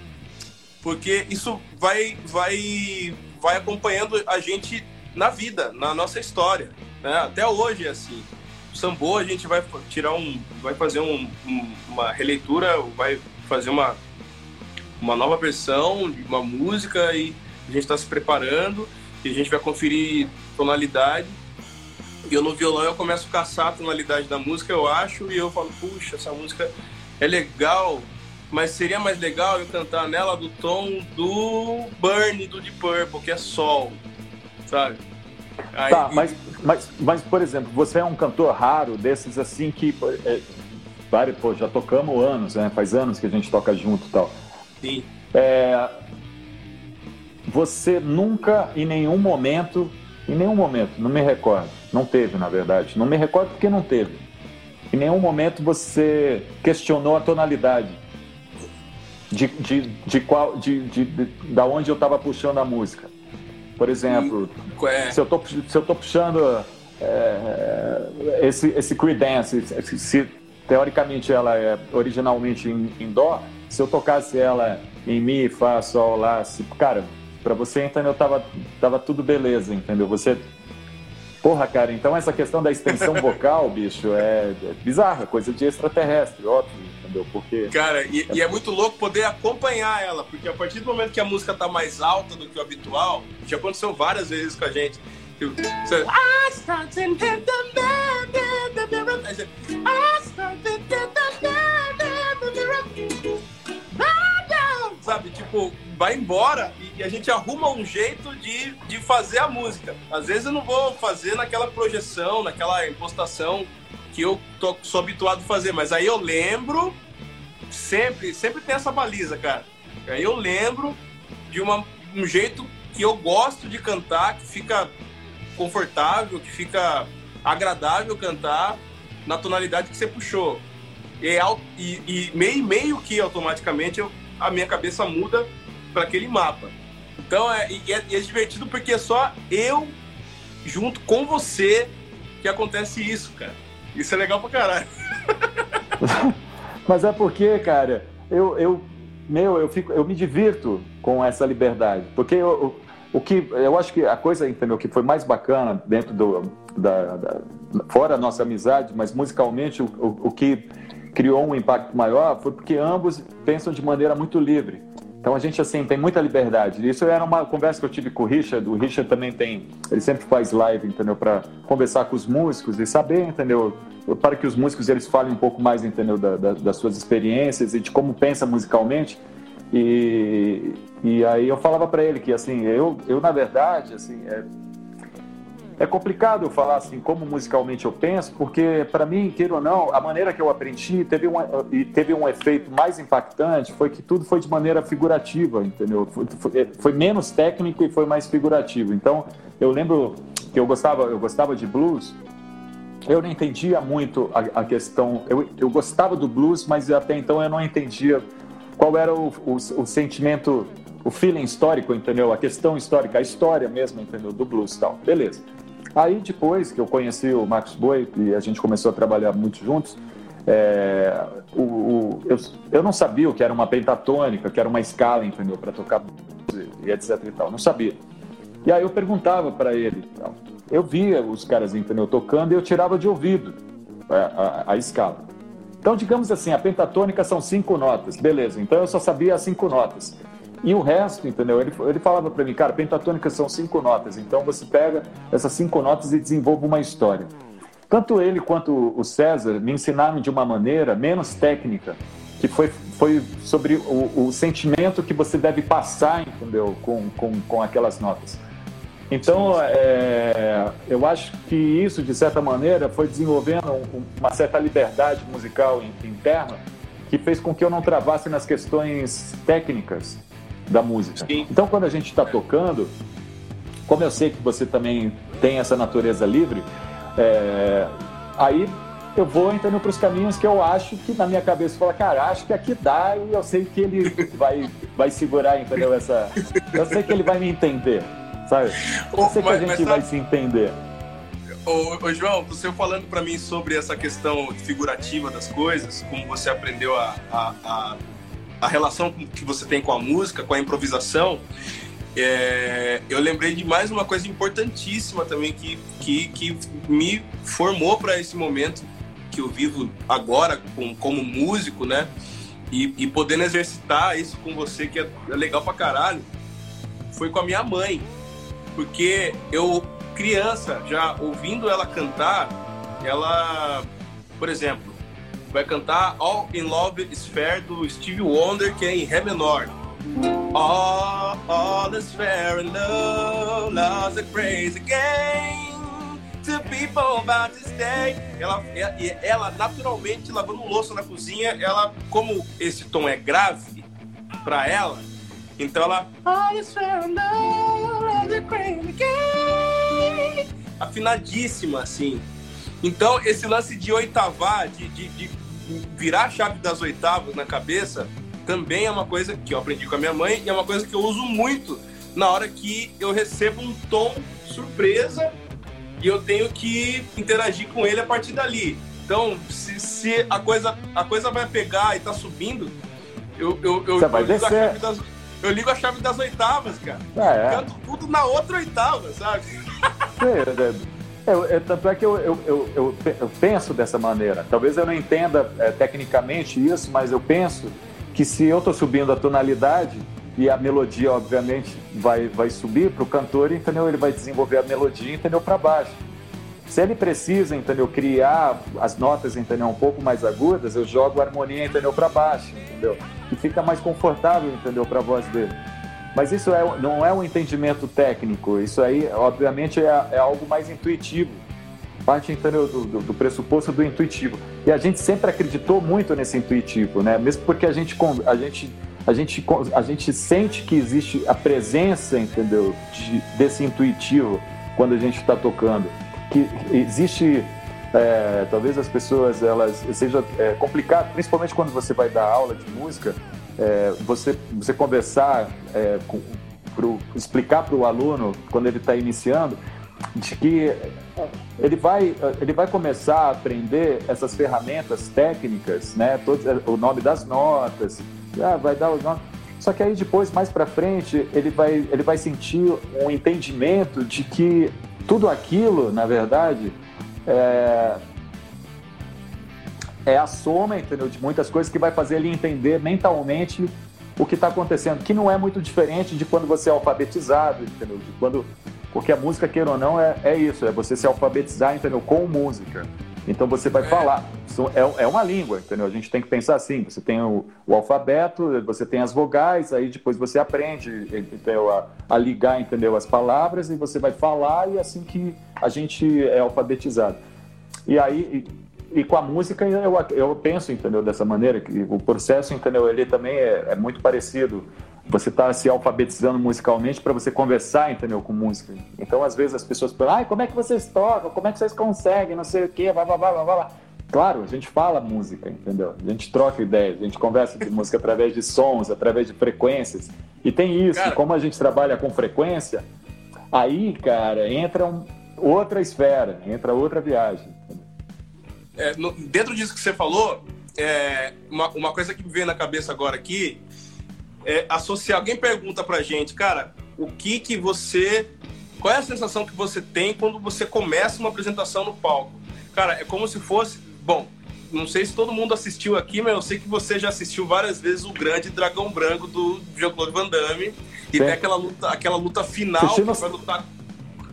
porque isso vai, vai, vai acompanhando a gente na vida, na nossa história. Né? Até hoje é assim. O Sambo a gente vai tirar um, vai fazer um, um, uma releitura, vai fazer uma, uma nova versão de uma música e a gente está se preparando e a gente vai conferir tonalidade. E eu no violão eu começo a caçar a tonalidade da música, eu acho, e eu falo, puxa, essa música é legal, mas seria mais legal eu cantar nela do tom do Burn do Deep Purple, que é sol, sabe? Aí, tá, mas, mas, mas, por exemplo, você é um cantor raro desses assim que. É, pô, já tocamos anos, né? Faz anos que a gente toca junto e tal. Sim. É, você nunca, em nenhum momento, em nenhum momento, não me recordo, não teve, na verdade, não me recordo porque não teve. Em nenhum momento você questionou a tonalidade de, de, de qual, de, de, de da onde eu estava puxando a música. Por exemplo, é? se eu tô, se eu tô puxando é, esse, esse Creedence, se, se, teoricamente ela é originalmente em, em, Dó, se eu tocasse ela em Mi, Fá, Sol, Lá, se, cara, para você entendeu, tava, tava tudo beleza, entendeu? Você Porra, cara, então essa questão da extensão vocal, bicho, é, é bizarra, coisa de extraterrestre, óbvio, entendeu? Porque. Cara, e é... e é... muito louco poder acompanhar ela, porque a partir do momento que a música tá mais alta do que o habitual, já aconteceu várias vezes com a gente. Você... sabe? Tipo, vai embora e, a gente arruma um jeito de, de fazer a música. Às vezes eu não vou fazer naquela projeção, naquela impostação que eu tô, sou habituado a fazer, mas aí eu lembro, sempre, sempre tem essa baliza, cara. Aí eu lembro de uma, um jeito que eu gosto de cantar, que fica confortável, que fica agradável cantar na tonalidade que você puxou. E, e, e meio, meio que automaticamente eu a minha cabeça muda para aquele mapa. Então é, é, é divertido porque é só eu junto com você que acontece isso, cara. Isso é legal pra caralho. Mas é porque, cara, eu, eu, meu, eu, fico, eu me divirto com essa liberdade. Porque eu, o que eu acho que a coisa, entendeu, que foi mais bacana dentro do. Da, da fora a nossa amizade, mas musicalmente, o, o, o que criou um impacto maior foi porque ambos pensam de maneira muito livre. Então a gente assim tem muita liberdade. Isso era uma conversa que eu tive com o Richard. O Richard também tem, ele sempre faz live, entendeu, para conversar com os músicos e saber, entendeu, para que os músicos eles falem um pouco mais, entendeu, da, da, das suas experiências e de como pensa musicalmente. E, e aí eu falava para ele que assim, eu, eu na verdade, assim, é, é complicado eu falar assim como musicalmente eu penso, porque para mim, queira ou não, a maneira que eu aprendi teve um, e teve um efeito mais impactante foi que tudo foi de maneira figurativa, entendeu? Foi, foi, foi, menos técnico e foi mais figurativo. Então, eu lembro que eu gostava, eu gostava de blues. Eu não entendia muito a, a questão. Eu, eu gostava do blues, mas até então eu não entendia qual era o, o, o sentimento o feeling histórico, entendeu? A questão histórica, a história mesmo, entendeu? Do blues e tal. Beleza. Aí depois que eu conheci o Marcos Boi e a gente começou a trabalhar muito juntos, é, o, o, eu, eu não sabia o que era uma pentatônica, que era uma escala, entendeu, para tocar e etc e tal, não sabia. E aí eu perguntava para ele, eu via os caras, entendeu, tocando e eu tirava de ouvido a, a, a escala. Então, digamos assim, a pentatônica são cinco notas, beleza, então eu só sabia as cinco notas. E o resto, entendeu? Ele, ele falava para mim, cara, pentatônica são cinco notas, então você pega essas cinco notas e desenvolve uma história. Tanto ele quanto o César me ensinaram de uma maneira menos técnica, que foi, foi sobre o, o sentimento que você deve passar, entendeu? Com, com, com aquelas notas. Então, é, eu acho que isso, de certa maneira, foi desenvolvendo uma certa liberdade musical interna que fez com que eu não travasse nas questões técnicas da música. Sim. Então, quando a gente está tocando, como eu sei que você também tem essa natureza livre, é, aí eu vou entrando para os caminhos que eu acho que na minha cabeça fala, cara, acho que aqui dá e eu sei que ele vai, vai segurar, entendeu? Essa, eu sei que ele vai me entender, sabe? Eu sei que a gente vai se entender. Ô, ô, João, você falando para mim sobre essa questão figurativa das coisas, como você aprendeu a, a, a a relação que você tem com a música, com a improvisação, é, eu lembrei de mais uma coisa importantíssima também que, que, que me formou para esse momento que eu vivo agora com, como músico, né? E, e, podendo exercitar isso com você, que é, é legal pra caralho, foi com a minha mãe. Porque eu, criança, já ouvindo ela cantar, ela, por exemplo, vai cantar All in Love Fair do Stevie Wonder, que é em Ré menor. All, all is fair in love, love's a crazy game. To people about to stay. Ela, ela naturalmente lavando louça na cozinha, ela, como esse tom é grave para ela, então ela. All is fair in love, love's a crazy game. Afinadíssima, assim. Então, esse lance de oitavar, de, de, de virar a chave das oitavas na cabeça também é uma coisa que eu aprendi com a minha mãe e é uma coisa que eu uso muito na hora que eu recebo um tom surpresa e eu tenho que interagir com ele a partir dali. Então, se, se a, coisa, a coisa vai pegar e tá subindo, eu, eu, eu, eu, ligo, a chave das, eu ligo a chave das oitavas, cara. Ah, é. Canto tudo na outra oitava, sabe? É, eu, eu, tanto é que eu, eu, eu, penso dessa maneira. Talvez eu não entenda é, tecnicamente isso, mas eu penso que se eu estou subindo a tonalidade e a melodia, obviamente, vai, vai subir para o cantor, entendeu? Ele vai desenvolver a melodia, entendeu? Para baixo. Se ele precisa, entendeu? Criar as notas, entendeu? Um pouco mais agudas, eu jogo a harmonia, entendeu? Para baixo, entendeu? E fica mais confortável, entendeu? Para a voz dele. Mas isso é, não é um entendimento técnico, isso aí, obviamente, é, é algo mais intuitivo. Parte, entendeu, do, do, do, pressuposto do intuitivo. E a gente sempre acreditou muito nesse intuitivo, né? Mesmo porque a gente, a gente, a gente, a gente sente que existe a presença, entendeu, de, desse intuitivo quando a gente está tocando. Que existe é, talvez as pessoas elas seja é, complicado, principalmente quando você vai dar aula de música, é, você, você conversar, é, com, pro, explicar para o aluno, quando ele está iniciando, de que ele vai, ele vai começar a aprender essas ferramentas técnicas, né? Todo, o nome das notas, ah, vai dar os nomes. Só que aí depois, mais para frente, ele vai, ele vai sentir um entendimento de que tudo aquilo, na verdade, é, é a soma, entendeu, de muitas coisas que vai fazer ele entender mentalmente o que está acontecendo, que não é muito diferente de quando você é alfabetizado, entendeu? De quando, porque a música, queira ou não, é, é isso, é você se alfabetizar, entendeu? Com música. Então você vai falar, é, é uma língua, entendeu? A gente tem que pensar assim, você tem o, o alfabeto, você tem as vogais, aí depois você aprende entendeu? A, a, ligar, entendeu? As palavras e você vai falar e é assim que a gente é alfabetizado. E aí, e, com a música eu, eu penso, entendeu? Dessa maneira, que o processo, entendeu? Ele também é, é muito parecido você está se alfabetizando musicalmente para você conversar, entendeu, com música. Então, às vezes as pessoas falam, ai, como é que vocês tocam? Como é que vocês conseguem? Não sei o quê, blá, blá, blá, blá, blá. Claro, a gente fala música, entendeu? A gente troca ideias, a gente conversa de música através de sons, através de frequências. E tem isso, cara, como a gente trabalha com frequência, aí, cara, entra um, outra esfera, entra outra viagem. É, no, dentro disso que você falou, é, uma, uma coisa que me veio na cabeça agora aqui é, associar. Alguém pergunta pra gente, cara, o que que você. Qual é a sensação que você tem quando você começa uma apresentação no palco? Cara, é como se fosse. Bom, não sei se todo mundo assistiu aqui, mas eu sei que você já assistiu várias vezes o grande Dragão Branco do Jean-Claude Van Damme. E tem aquela luta, aquela luta final Assisti no... que vai lutar.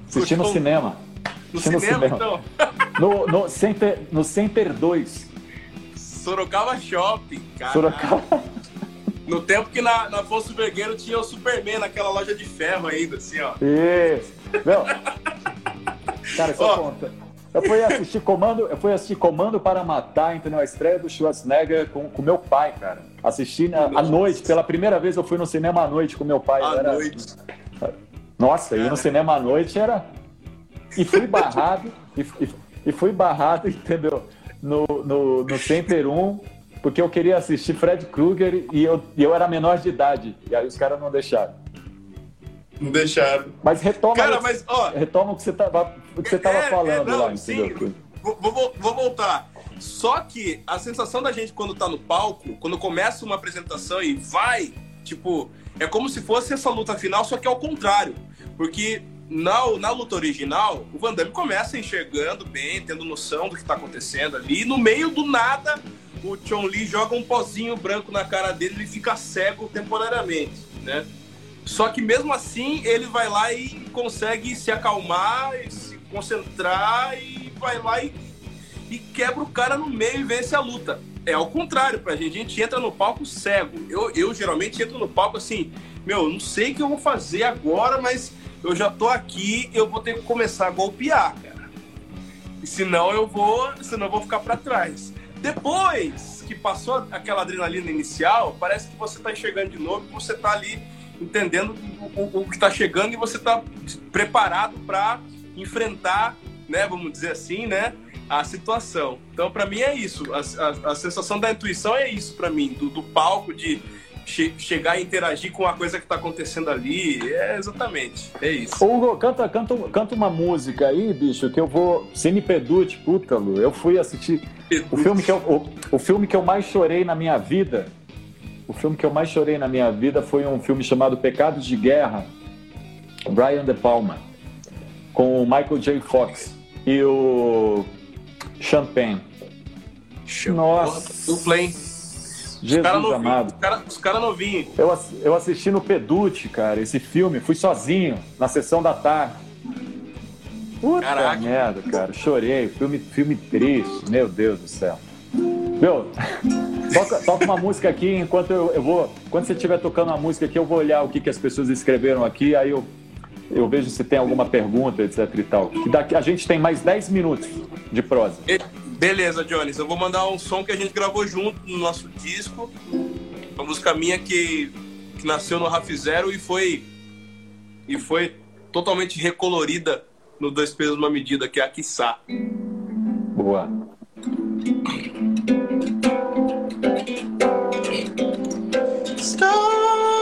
Assisti no cinema. No cinema, cinema, então? no, no, Center, no Center 2. Sorocaba Shopping, cara. Sorocaba. No tempo que na, na Afonso Vergueiro tinha o Superman naquela loja de ferro ainda, assim, ó. Isso. Meu. Cara, só oh. conta. Eu fui assistir Comando, eu fui assistir Comando para Matar, entendeu? A estreia do Schwarzenegger com, com meu pai, cara. Assisti na, à noite, pela primeira vez eu fui no cinema à noite com meu pai. À era... noite. Nossa, ir no cinema à noite era. E fui barrado, e, e, e fui barrado, entendeu? No, no, no Center 1 porque eu queria assistir Fred Krueger e eu, eu era menor de idade. E aí os caras não deixaram. Não deixaram. Mas retoma, Cara, mas, ó, retoma o que você estava você tava é, falando é, não, lá, sim, vou, vou, vou, voltar. Só que a sensação da gente quando tá no palco, quando começa uma apresentação e vai, tipo, é como se fosse essa luta final, só que ao contrário. Porque na, na luta original, o Van Damme começa enxergando bem, tendo noção do que tá acontecendo ali, e no meio do nada o Chon Li joga um pozinho branco na cara dele e fica cego temporariamente, né? Só que mesmo assim ele vai lá e consegue se acalmar, se concentrar e vai lá e, e quebra o cara no meio e vence a luta. É ao contrário pra gente, a gente entra no palco cego. Eu, eu geralmente entro no palco assim, meu, não sei o que eu vou fazer agora, mas eu já tô aqui, eu vou ter que começar a golpear, cara. E senão eu vou, senão eu vou ficar para trás. Depois que passou aquela adrenalina inicial, parece que você está enxergando de novo, você está ali entendendo o, o, que está chegando e você está preparado para enfrentar, né, vamos dizer assim, né, a situação. Então, para mim é isso. A, a, a, sensação da intuição é isso para mim, do, do, palco de che chegar e interagir com a coisa que está acontecendo ali. É exatamente, é isso. Hugo, canta, canta, canta uma música aí, bicho, que eu vou. Cine Pedute, puta, Lu. Eu fui assistir o filme, que eu, o, o filme que eu mais chorei na minha vida, o filme que eu mais chorei na minha vida foi um filme chamado Pecados de Guerra, Brian De Palma, com o Michael J. Fox e o Champagne. Nossa. Dupla, hein? Jesus cara amado. Os caras novinhos. Eu, eu assisti no Pedute, cara, esse filme. Fui sozinho, na sessão da tarde. Puta Caraca. merda, cara. Chorei. Filme, filme triste. Meu Deus do céu. Meu, toca, toca uma música aqui enquanto eu, eu vou. Quando você estiver tocando uma música aqui, eu vou olhar o que, que as pessoas escreveram aqui, aí eu, eu vejo se tem alguma pergunta, etc e tal. Que daqui, a gente tem mais 10 minutos de prosa. Beleza, Jones. Eu vou mandar um som que a gente gravou junto no nosso disco. Uma música minha que, que nasceu no Raf Zero e foi, e foi totalmente recolorida no Dois Pesos Uma Medida, que é a Kissá. Boa. Stop.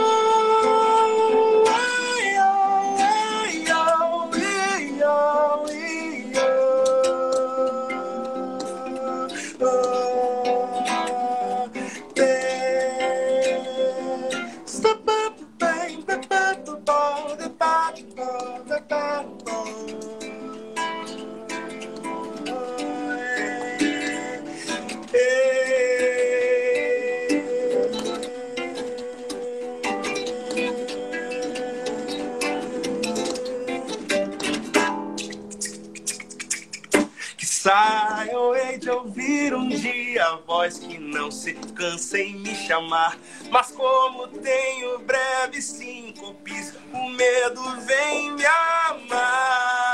A voz que não se cansa em me chamar. Mas como tenho breves síncopes, o medo vem me amar.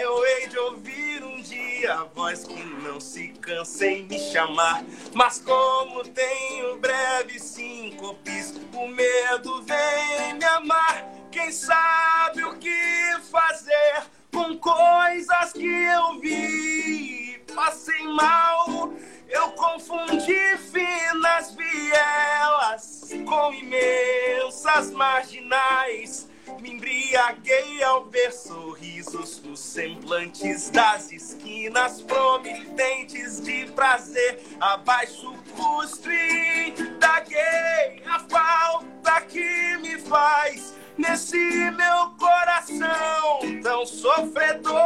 eu hei de ouvir um dia a voz que não se cansa em me chamar. Mas como tenho breves síncopes, o medo vem me amar. Quem sabe o que fazer com coisas que eu vi? Passei mal, eu confundi finas vielas com imensas marginais me embriaguei ao ver sorrisos nos semblantes das esquinas promitentes de prazer. Abaixo o custo e daguei a falta que me faz nesse meu coração tão sofredor.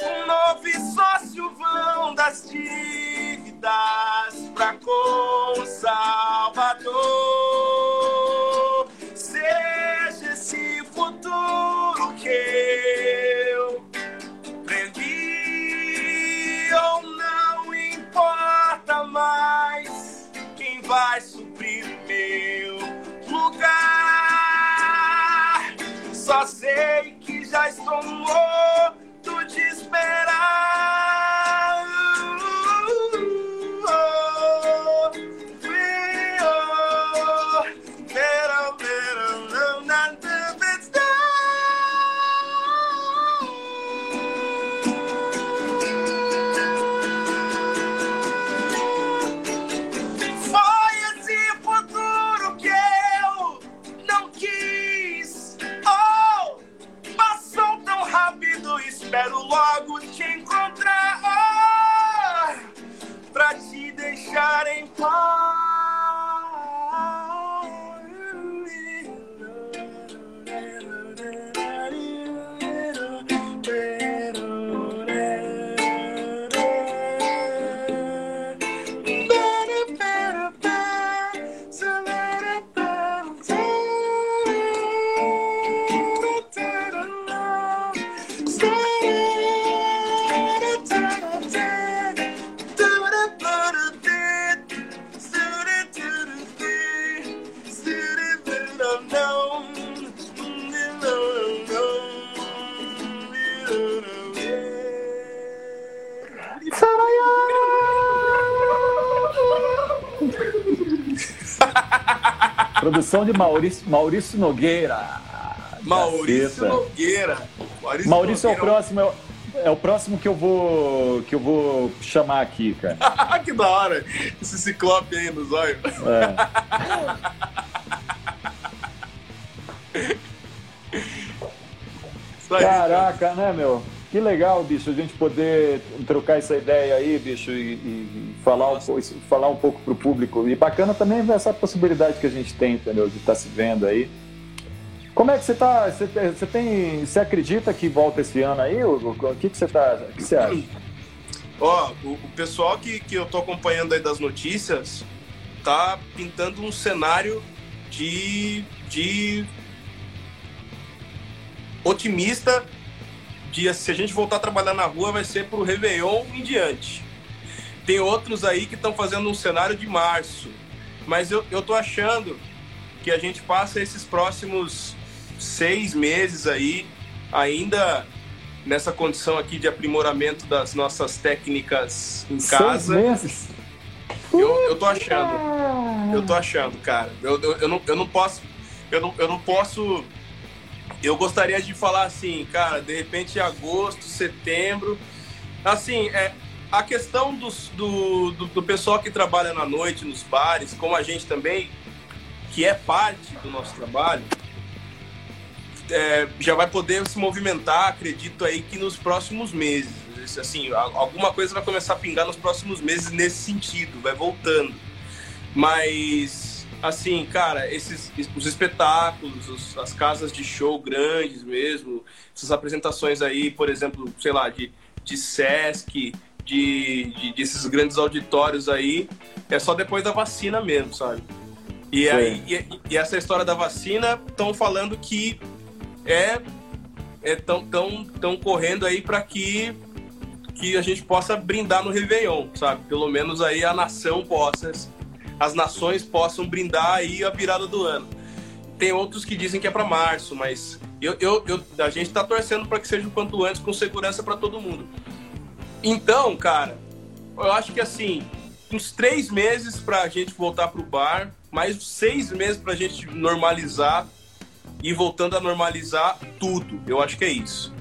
Um novo sócio vão das dívidas pra com Salvador. Seja esse futuro que eu previ ou não importa mais quem vai suprir meu sei que já estou morto de esperar. Produção de Maurício, Maurício Nogueira. Maurício Nogueira. Maurício, Maurício Nogueira. é o próximo. É, é o próximo que eu vou que eu vou chamar aqui, cara. que da hora! Esse ciclope aí nos olhos. É. Caraca, né, meu? Que legal, bicho, a gente poder trocar essa ideia aí, bicho, e, e falar, um, falar um pouco pro público. E bacana também essa possibilidade que a gente tem, entendeu? De estar tá se vendo aí. Como é que você tá? Você, você tem. Você acredita que volta esse ano aí? O, o que, que você tá. O que você acha? Ó, o, o, pessoal que, que eu tô acompanhando aí das notícias tá pintando um cenário de, de otimista dia, se a gente voltar a trabalhar na rua, vai ser pro Réveillon em diante. Tem outros aí que estão fazendo um cenário de março. Mas eu, eu tô achando que a gente passa esses próximos seis meses aí, ainda nessa condição aqui de aprimoramento das nossas técnicas em casa. Seis meses? Eu, eu tô achando. Eu tô achando, cara. Eu, eu, eu, não, eu não posso. Eu não, eu não posso eu gostaria de falar assim, cara, de repente agosto, setembro. Assim, é, a questão dos, do, do, do, pessoal que trabalha na noite, nos bares, como a gente também, que é parte do nosso trabalho, é, já vai poder se movimentar, acredito aí que nos próximos meses. Assim, alguma coisa vai começar a pingar nos próximos meses nesse sentido, vai voltando. Mas assim, cara, esses os espetáculos, os, as casas de show grandes mesmo, essas apresentações aí, por exemplo, sei lá, de, de Sesc, de, de desses grandes auditórios aí, é só depois da vacina mesmo, sabe? E, aí, e, e essa história da vacina, estão falando que é estão é, tão, tão correndo aí para que que a gente possa brindar no Réveillon, sabe? Pelo menos aí a nação possa, as nações possam brindar aí a virada do ano. Tem outros que dizem que é para março, mas eu, eu, eu, a gente está torcendo para que seja o quanto antes, com segurança para todo mundo. Então, cara, eu acho que assim, uns três meses para a gente voltar pro bar, mais seis meses para a gente normalizar e voltando a normalizar tudo. Eu acho que é isso.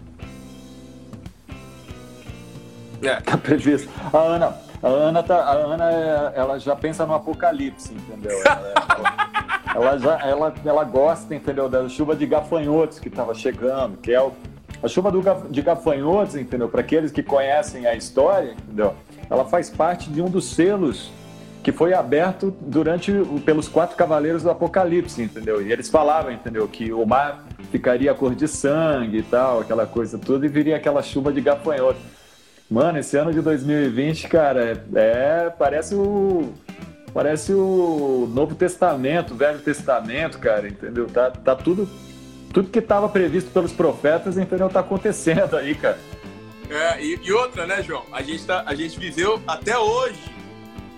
É. Tá previsto. A Ana, a Ana, tá, a Ana ela já pensa no apocalipse, entendeu? Ela, ela, já, ela, ela gosta, entendeu, da chuva de gafanhotos que estava chegando, que é o, a chuva do, de gafanhotos, entendeu? Para aqueles que conhecem a história, entendeu? Ela faz parte de um dos selos que foi aberto durante pelos quatro cavaleiros do Apocalipse, entendeu? E eles falavam, entendeu, que o mar ficaria cor de sangue e tal, aquela coisa toda, e viria aquela chuva de gafanhoto. Mano, esse ano de 2020, cara, é parece o parece o Novo Testamento, o Velho Testamento, cara, entendeu? Tá, tá tudo tudo que estava previsto pelos profetas, entendeu? Tá acontecendo aí, cara. É, e, e, outra, né, João? A gente, tá, a gente viveu até hoje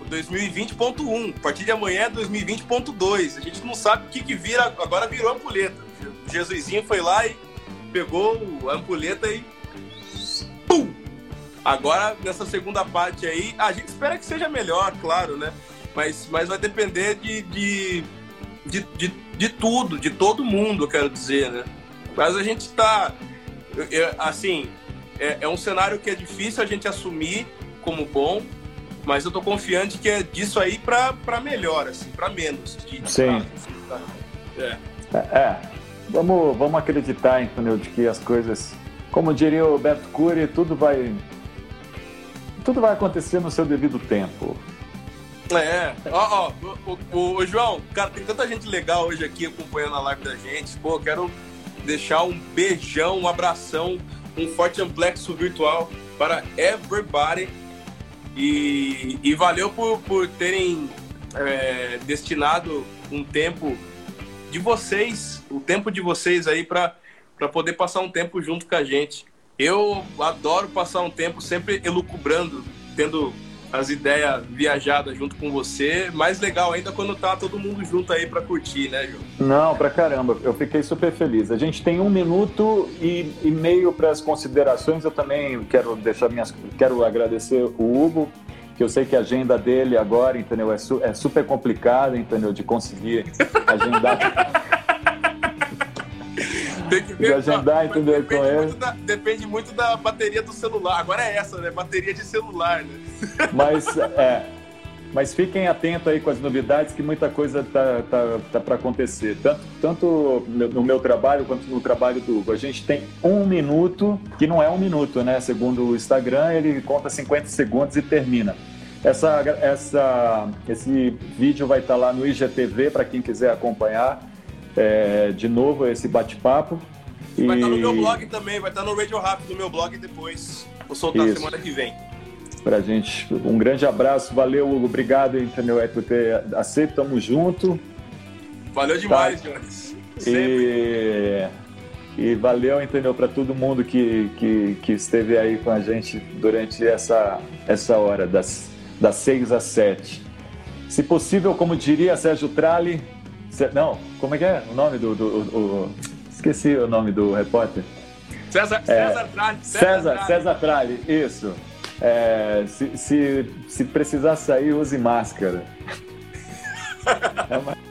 o 2020.1. A partir de amanhã é 2020.2. A gente não sabe o que, que vira. Agora virou ampulheta. O Jesusinho foi lá e pegou a ampulheta e. Pum! Agora, nessa segunda parte aí, a gente espera que seja melhor, claro, né? Mas, mas vai depender de, de, de, de, de tudo, de todo mundo, eu quero dizer, né? Mas a gente está. Assim, é, é um cenário que é difícil a gente assumir como bom, mas eu tô confiante que é disso aí para melhor, assim, para menos. De, Sim. Pra, é. é. é. Vamos, vamos acreditar, entendeu, de que as coisas, como diria o Beto Cury, tudo vai tudo vai acontecer no seu devido tempo. É, ó, ó, o, o, João, cara, tem tanta gente legal hoje aqui acompanhando a live da gente. Pô, quero deixar um beijão, um abração, um forte amplexo virtual para everybody. E, e valeu por, por terem é, destinado um tempo de vocês, o tempo de vocês aí para poder passar um tempo junto com a gente. Eu adoro passar um tempo sempre elucubrando, tendo as ideias viajadas junto com você. Mais legal ainda quando tá todo mundo junto aí para curtir, né, João? Não, pra caramba. Eu fiquei super feliz. A gente tem um minuto e, e meio para as considerações. Eu também quero deixar minhas, quero agradecer o Hugo que eu sei que a agenda dele agora, entendeu, é, su é super complicada, entendeu, de conseguir agendar. Tem que ver, agendar, entendeu? Com ele. Da, depende muito da bateria do celular. Agora é essa, né? Bateria de celular, né? Mas, é. Mas fiquem atentos aí com as novidades, que muita coisa tá, tá, tá para acontecer. Tanto, tanto no meu trabalho quanto no trabalho do Hugo. A gente tem um minuto, que não é um minuto, né? Segundo o Instagram, ele conta 50 segundos e termina. Essa, essa, esse vídeo vai estar lá no IGTV para quem quiser acompanhar é, de novo esse bate-papo. E... Vai estar no meu blog também, vai estar no Radio Rap no meu blog depois. Vou soltar Isso. semana que vem. Pra gente, um grande abraço, valeu Hugo, obrigado entendeu, é, por ter aceito, tamo junto. Valeu demais, tá. Jones. E... e valeu, entendeu, para todo mundo que, que, que esteve aí com a gente durante essa, essa hora, das, das 6 às 7. Se possível, como diria Sérgio Trali, não, como é que é o nome do. do o, esqueci o nome do repórter. César, é, César Tralli. César, César Tralli, isso. É, se, se, se precisar sair, use máscara. é uma...